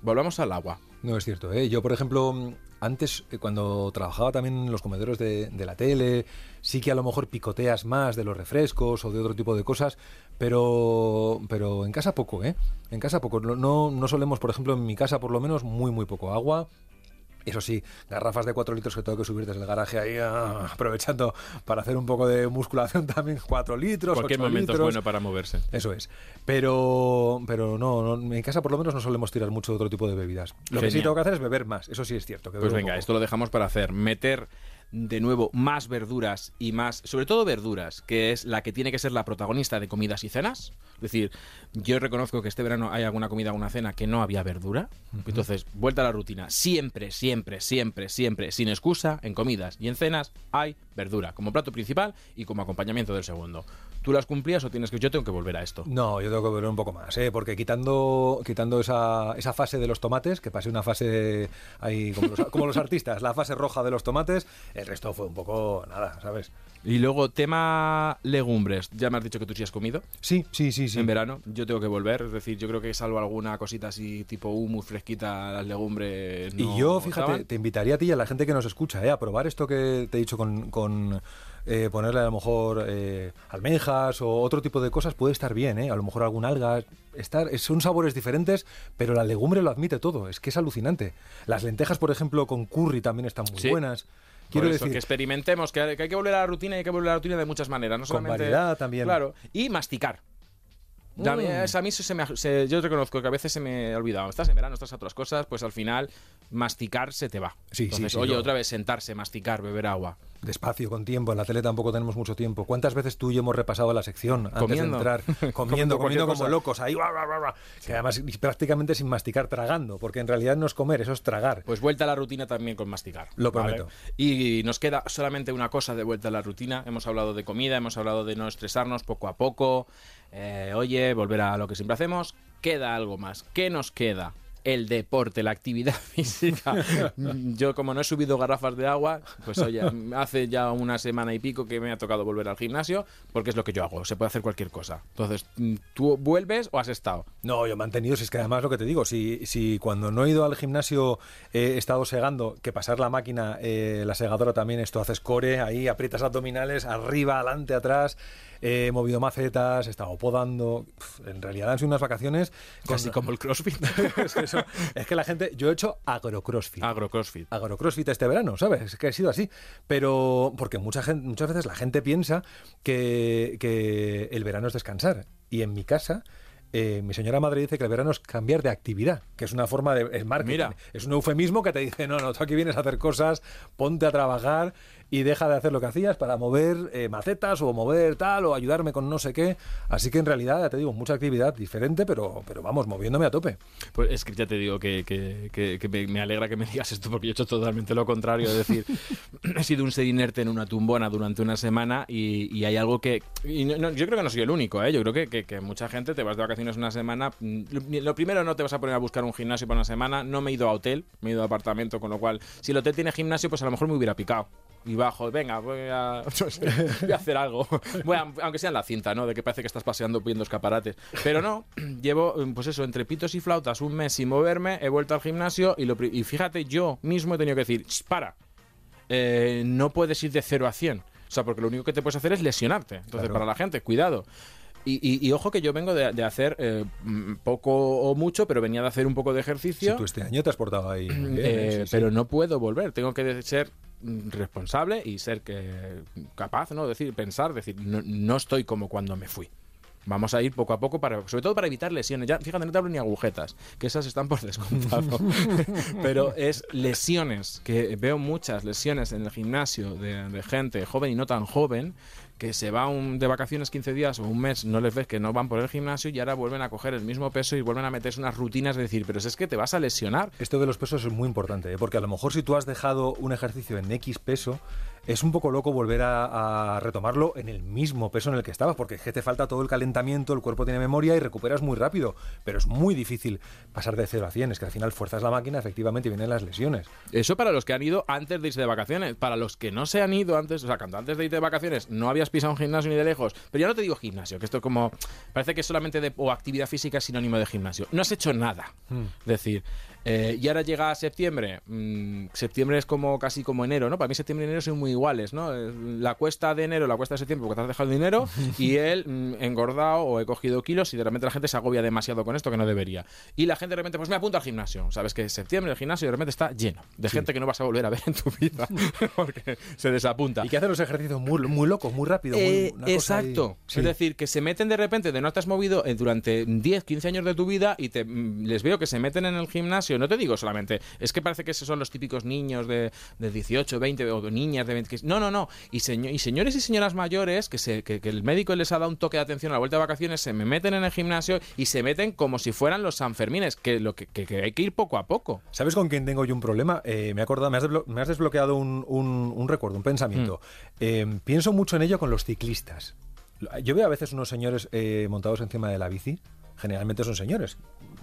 Volvamos al agua.
No es cierto, ¿eh? Yo, por ejemplo, antes, eh, cuando trabajaba también en los comedores de, de la tele, sí que a lo mejor picoteas más de los refrescos o de otro tipo de cosas, pero, pero en casa poco, ¿eh? En casa poco. No, no, no solemos, por ejemplo, en mi casa por lo menos, muy, muy poco agua. Eso sí, garrafas de 4 litros que tengo que subir desde el garaje ahí, ah, aprovechando para hacer un poco de musculación también, 4 litros,
Cualquier
8
momento es bueno para moverse.
Eso es. Pero, pero no, no, en casa por lo menos no solemos tirar mucho de otro tipo de bebidas. Lo que sí tengo que hacer es beber más. Eso sí es cierto. que
Pues venga, esto lo dejamos para hacer. Meter de nuevo más verduras y más, sobre todo verduras, que es la que tiene que ser la protagonista de comidas y cenas. Es decir, yo reconozco que este verano hay alguna comida, alguna cena que no había verdura. Entonces, vuelta a la rutina. Siempre, siempre, siempre, siempre, sin excusa, en comidas y en cenas hay verdura, como plato principal y como acompañamiento del segundo. ¿Tú las cumplías o tienes que yo tengo que volver a esto?
No, yo tengo que beber un poco más, ¿eh? porque quitando, quitando esa, esa fase de los tomates, que pasé una fase ahí como los, como los artistas, la fase roja de los tomates, el resto fue un poco nada, ¿sabes?
Y luego, tema legumbres. Ya me has dicho que tú sí has comido.
Sí, sí, sí, sí.
En verano, yo tengo que volver, es decir, yo creo que salvo alguna cosita así tipo humus fresquita, las legumbres. no
Y yo, fíjate,
estaban.
te invitaría a ti y a la gente que nos escucha ¿eh? a probar esto que te he dicho con, con, eh, ponerle a lo mejor eh, almejas o otro tipo de cosas puede estar bien, ¿eh? a lo mejor algún alga. Estar, es- son sabores diferentes, pero la legumbre lo admite todo, es que es alucinante. Las lentejas, por ejemplo, con curry también están muy
Sí.
buenas.
Por
Quiero
eso,
decir,
que experimentemos, que hay, que volver a la rutina y hay que volver a la rutina de muchas maneras, no
Con
solamente.
variedad también.
Claro, y masticar. Ya
Mm.
a mí se me, se- yo reconozco que a veces se me ha olvidado. Estás en verano, estás a otras cosas, pues al final masticar se te va.
Sí, sí,
Entonces,
sí,
oye,
yo-
otra vez sentarse, masticar, beber agua.
Despacio, con tiempo. En la tele tampoco tenemos mucho tiempo. ¿Cuántas veces tú y yo hemos repasado la sección antes
Comiendo.
de entrar?
Comiendo
Comiendo, como
cosa.
locos, ahí, guau, guau, guau, guau. que además prácticamente sin masticar, tragando, porque en realidad no es comer, eso es tragar.
Pues vuelta a la rutina también con masticar.
Lo
¿vale?
prometo.
Y nos queda solamente una cosa de vuelta a la rutina. Hemos hablado de comida, hemos hablado de no estresarnos poco a poco. Eh, oye, volver a lo que siempre hacemos. Queda algo más. ¿Qué nos queda? El deporte, la actividad física. Yo, como no he subido garrafas de agua, pues oye, hace ya una semana y pico que me ha tocado volver al gimnasio, porque es lo que yo hago. Se puede hacer cualquier cosa. Entonces, ¿tú vuelves o has estado?
No, yo he mantenido, si es que además lo que te digo, si, si cuando no he ido al gimnasio eh, he estado segando, que pasar la máquina, eh, la segadora también, esto haces core, ahí aprietas abdominales, arriba, adelante, atrás, he movido macetas, he estado podando, en realidad han sido unas vacaciones... con-
Casi como el CrossFit.
es, que eso- es que la gente, yo he hecho agrocrossfit.
Agro-CrossFit.
agrocrossfit este verano, ¿sabes? Es que ha sido así. Pero porque mucha gente, muchas veces la gente piensa que, que el verano es descansar. Y en mi casa, eh, mi señora madre dice que el verano es cambiar de actividad, que es una forma de es marketing.
Mira.
Es un eufemismo que te dice, no, no, tú aquí vienes a hacer cosas, ponte a trabajar y deja de hacer lo que hacías para mover eh, macetas o mover tal o ayudarme con no sé qué. Así que en realidad, ya te digo, mucha actividad diferente, pero, pero vamos, moviéndome a tope.
Pues es que ya te digo que, que- que- que me, alegra que me digas esto porque yo he hecho totalmente lo contrario. Es decir, he sido un ser inerte en una tumbona durante una semana y, y hay algo que... y no- no, yo creo que no soy el único, ¿eh? Yo creo que, que- mucha gente te vas de vacaciones una semana. mm, Lo, lo primero no te vas a poner a buscar un gimnasio para una semana. No me he ido a hotel, me he ido a apartamento, con lo cual si el hotel tiene gimnasio pues a lo mejor me hubiera picado. Y bajo, venga, voy a, no sé, voy a hacer algo. Voy a- aunque sea en la cinta, ¿no? De que parece que estás paseando viendo escaparates. Pero no, llevo, pues eso, entre pitos y flautas, un mes sin moverme, he vuelto al gimnasio y, lo, pri- y fíjate, yo mismo he tenido que decir, "Ch, para, eh, no puedes ir de 0 a 100. O sea, porque lo único que te puedes hacer es lesionarte. Entonces,
Claro.
para la gente, cuidado. Y, y- y ojo que yo vengo de, de hacer eh, mm, poco o mucho, pero venía de hacer un poco de
Si
ejercicio.
tú este año te has portado ahí. bien,
Eh.
Sí, sí.
pero no puedo volver, tengo que ser responsable y ser que, capaz, ¿no? Decir, pensar, decir, no, no estoy como cuando me fui. Vamos a ir poco a poco, para, sobre todo para evitar lesiones. Ya, fíjate, no te hablo ni agujetas, que esas están por descontado. Pero es lesiones, que veo muchas lesiones en el gimnasio de, de gente joven y no tan joven, que se va de vacaciones 15 días o un mes, no les ves que no van por el gimnasio y ahora vuelven a coger el mismo peso y vuelven a meterse unas rutinas de decir, pero es que te vas a lesionar.
Esto de los pesos es muy importante, ¿eh? porque a lo mejor si tú has dejado un ejercicio en X peso, es un poco loco volver a, a retomarlo en el mismo peso en el que estabas, porque es que te falta todo el calentamiento, el cuerpo tiene memoria y recuperas muy rápido, pero es muy difícil pasar de 0 a 100, es que al final fuerzas la máquina, efectivamente, y vienen las lesiones.
Eso para los que han ido antes de irse de vacaciones. Para los que no se han ido antes, o sea, cuando antes de irte de vacaciones no habías pisado un gimnasio ni de lejos. Pero ya no te digo gimnasio, que esto como. Parece que solamente de. o actividad física es sinónimo de gimnasio. No has hecho nada. Es decir. Eh, y ahora llega septiembre. mm, septiembre es como casi como enero, ¿no? Para mí septiembre y enero son muy iguales, ¿no? Eh, La cuesta de enero, la cuesta de septiembre porque te has dejado el dinero y él mm, engordado o he cogido kilos y de repente la gente se agobia demasiado con esto que no debería. Y la gente de repente, pues me apunto al gimnasio. Sabes que septiembre el gimnasio de repente está lleno de gente que no vas a volver a ver en tu vida porque se desapunta.
Y que hacen los ejercicios muy, muy locos, muy rápido. muy-
Eh,
una cosa
exacto.
Sí.
Es decir, que se meten de repente de no te has movido eh, durante 10, 15 años de tu vida y te, mm, les veo que se meten en el gimnasio. No te digo solamente, es que parece que esos son los típicos niños de, de 18, 20 o niñas de 20. que- No, no, no. Y, seño- y señores y señoras mayores que, se, que, que el médico les ha dado un toque de atención a la vuelta de vacaciones, se me meten en el gimnasio y se meten como si fueran los Sanfermines, que, lo que, hay que ir poco a poco.
¿Sabes con quién tengo yo un problema? Eh, me he acordado, me has, desblo- me has desbloqueado un, un- un recuerdo, un pensamiento. Eh, pienso mucho en ello con los ciclistas. Yo veo a veces unos señores eh, montados encima de la bici. Generalmente son señores.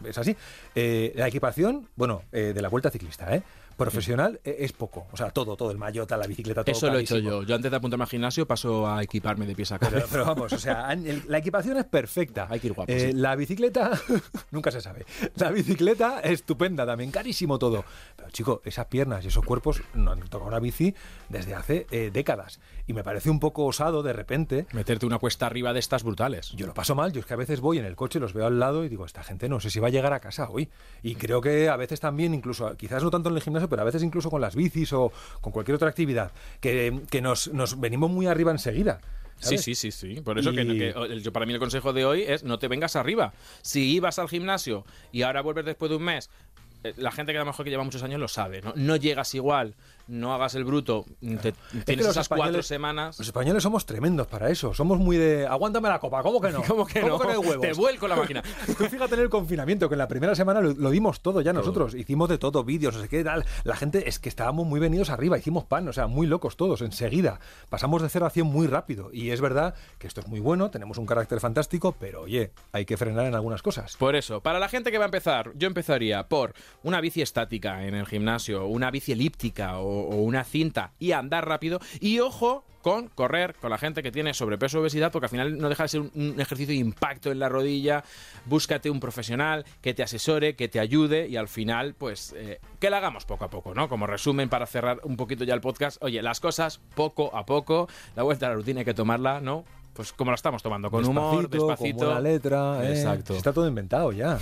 Es así. Eh, la equipación, bueno, eh, de la vuelta ciclista, ¿eh? Profesional eh, es poco. O sea, todo, todo, el mayota, la bicicleta, todo.
Eso lo he hecho
carísimo.
yo. Yo antes de apuntarme al gimnasio paso a equiparme de pies a cabeza.
Pero, pero vamos, o sea, el- la equipación es perfecta.
Hay que ir guapo,
Eh,
sí.
La bicicleta, nunca se sabe. La bicicleta, estupenda también, carísimo todo. Pero chico, esas piernas y esos cuerpos no han tocado una bici desde hace eh, décadas. Y me parece un poco osado de repente.
Meterte una cuesta arriba de estas brutales.
Yo lo paso mal, yo es que a veces voy en el coche, los veo al lado y digo, esta gente no sé si va a llegar a casa hoy. Y creo que a veces también, incluso, quizás no tanto en el gimnasio, pero a veces incluso con las bicis o con cualquier otra actividad, que, que nos, nos venimos muy arriba enseguida.
Sí,
¿sabes?
sí, sí, sí. Por eso que,
Y-
que, yo para mí el consejo de hoy es no te vengas arriba. Si ibas al gimnasio y ahora vuelves después de un mes, eh, la gente que a lo mejor que lleva muchos años lo sabe, ¿no? No llegas igual, no hagas el bruto, te-
Es que
tienes esas cuatro semanas.
Los españoles somos tremendos para eso. Somos muy de. Aguántame la copa, ¿cómo que no?
¿Cómo que no?
hay huevos?
Te vuelco la máquina.
Tú fíjate en el confinamiento, que en la primera semana lo, lo dimos todo ya nosotros. Hicimos de todo, vídeos, no sé qué tal. La gente es que estábamos muy venidos arriba, hicimos pan, o sea, muy locos todos, enseguida. Pasamos de 0 a 100 muy rápido. Y es verdad que esto es muy bueno, tenemos un carácter fantástico, pero oye, hay que frenar en algunas cosas.
Por eso, para la gente que va a empezar, yo empezaría por una bici estática en el gimnasio, una bici elíptica o, o una cinta y andar rápido. Y ojo con correr con la gente que tiene sobrepeso o obesidad, porque al final no deja de ser un, ejercicio de impacto en la rodilla. Búscate un profesional que te asesore, que te ayude y al final, pues, eh, que la hagamos poco a poco, ¿no? Como resumen para cerrar un poquito ya el podcast. Oye, las cosas poco a poco, la vuelta a la rutina hay que tomarla, ¿no? Pues como la estamos tomando, con humor,
Despacito,
despacito.
Con buena letra. ¿eh?
Exacto.
Está todo inventado ya.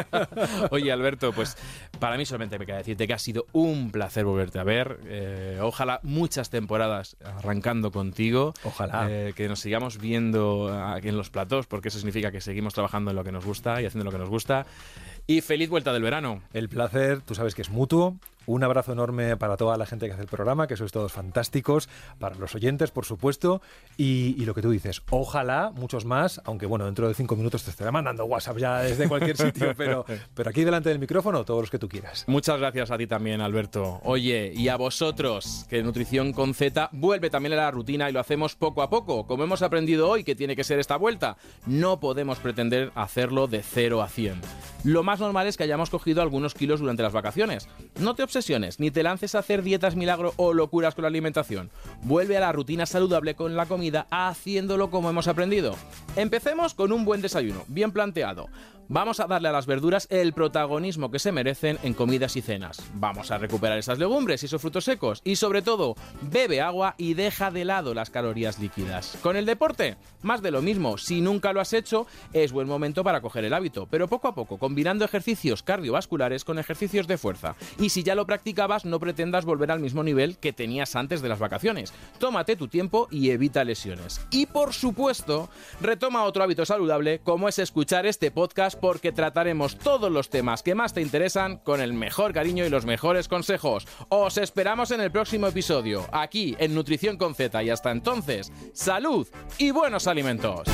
Oye, Alberto, pues para mí solamente me queda decirte que ha sido un placer volverte a ver. Eh, ojalá muchas temporadas arrancando contigo.
Ojalá.
Eh, que nos sigamos viendo aquí en los platós, porque eso significa que seguimos trabajando en lo que nos gusta y haciendo lo que nos gusta. Y feliz vuelta del verano.
El placer, tú sabes que es mutuo. Un abrazo enorme para toda la gente que hace el programa, que sois todos fantásticos, para los oyentes, por supuesto, y, y lo que tú dices, ojalá muchos más, aunque bueno, dentro de cinco minutos te estaré mandando WhatsApp ya desde cualquier sitio, pero, pero aquí delante del micrófono, todos los que tú quieras.
Muchas gracias a ti también, Alberto. Oye, y a vosotros, que Nutrición con Z vuelve también a la rutina y lo hacemos poco a poco. Como hemos aprendido hoy que tiene que ser esta vuelta, no podemos pretender hacerlo de 0 a 100. Lo más normal es que hayamos cogido algunos kilos durante las vacaciones. No te obsesiones, ni te lances a hacer dietas milagro o locuras con la alimentación. Vuelve a la rutina saludable con la comida haciéndolo como hemos aprendido. Empecemos con un buen desayuno, bien planteado. Vamos a darle a las verduras el protagonismo que se merecen en comidas y cenas. Vamos a recuperar esas legumbres y esos frutos secos. Y sobre todo, bebe agua y deja de lado las calorías líquidas. Con el deporte, más de lo mismo. Si nunca lo has hecho, es buen momento para coger el hábito. Pero poco a poco, combinando ejercicios cardiovasculares con ejercicios de fuerza. Y si ya lo practicabas, no pretendas volver al mismo nivel que tenías antes de las vacaciones. Tómate tu tiempo y evita lesiones. Y por supuesto, retoma otro hábito saludable como es escuchar este podcast porque trataremos todos los temas que más te interesan con el mejor cariño y los mejores consejos. Os esperamos en el próximo episodio, aquí en Nutrición con Z y hasta entonces, salud y buenos alimentos.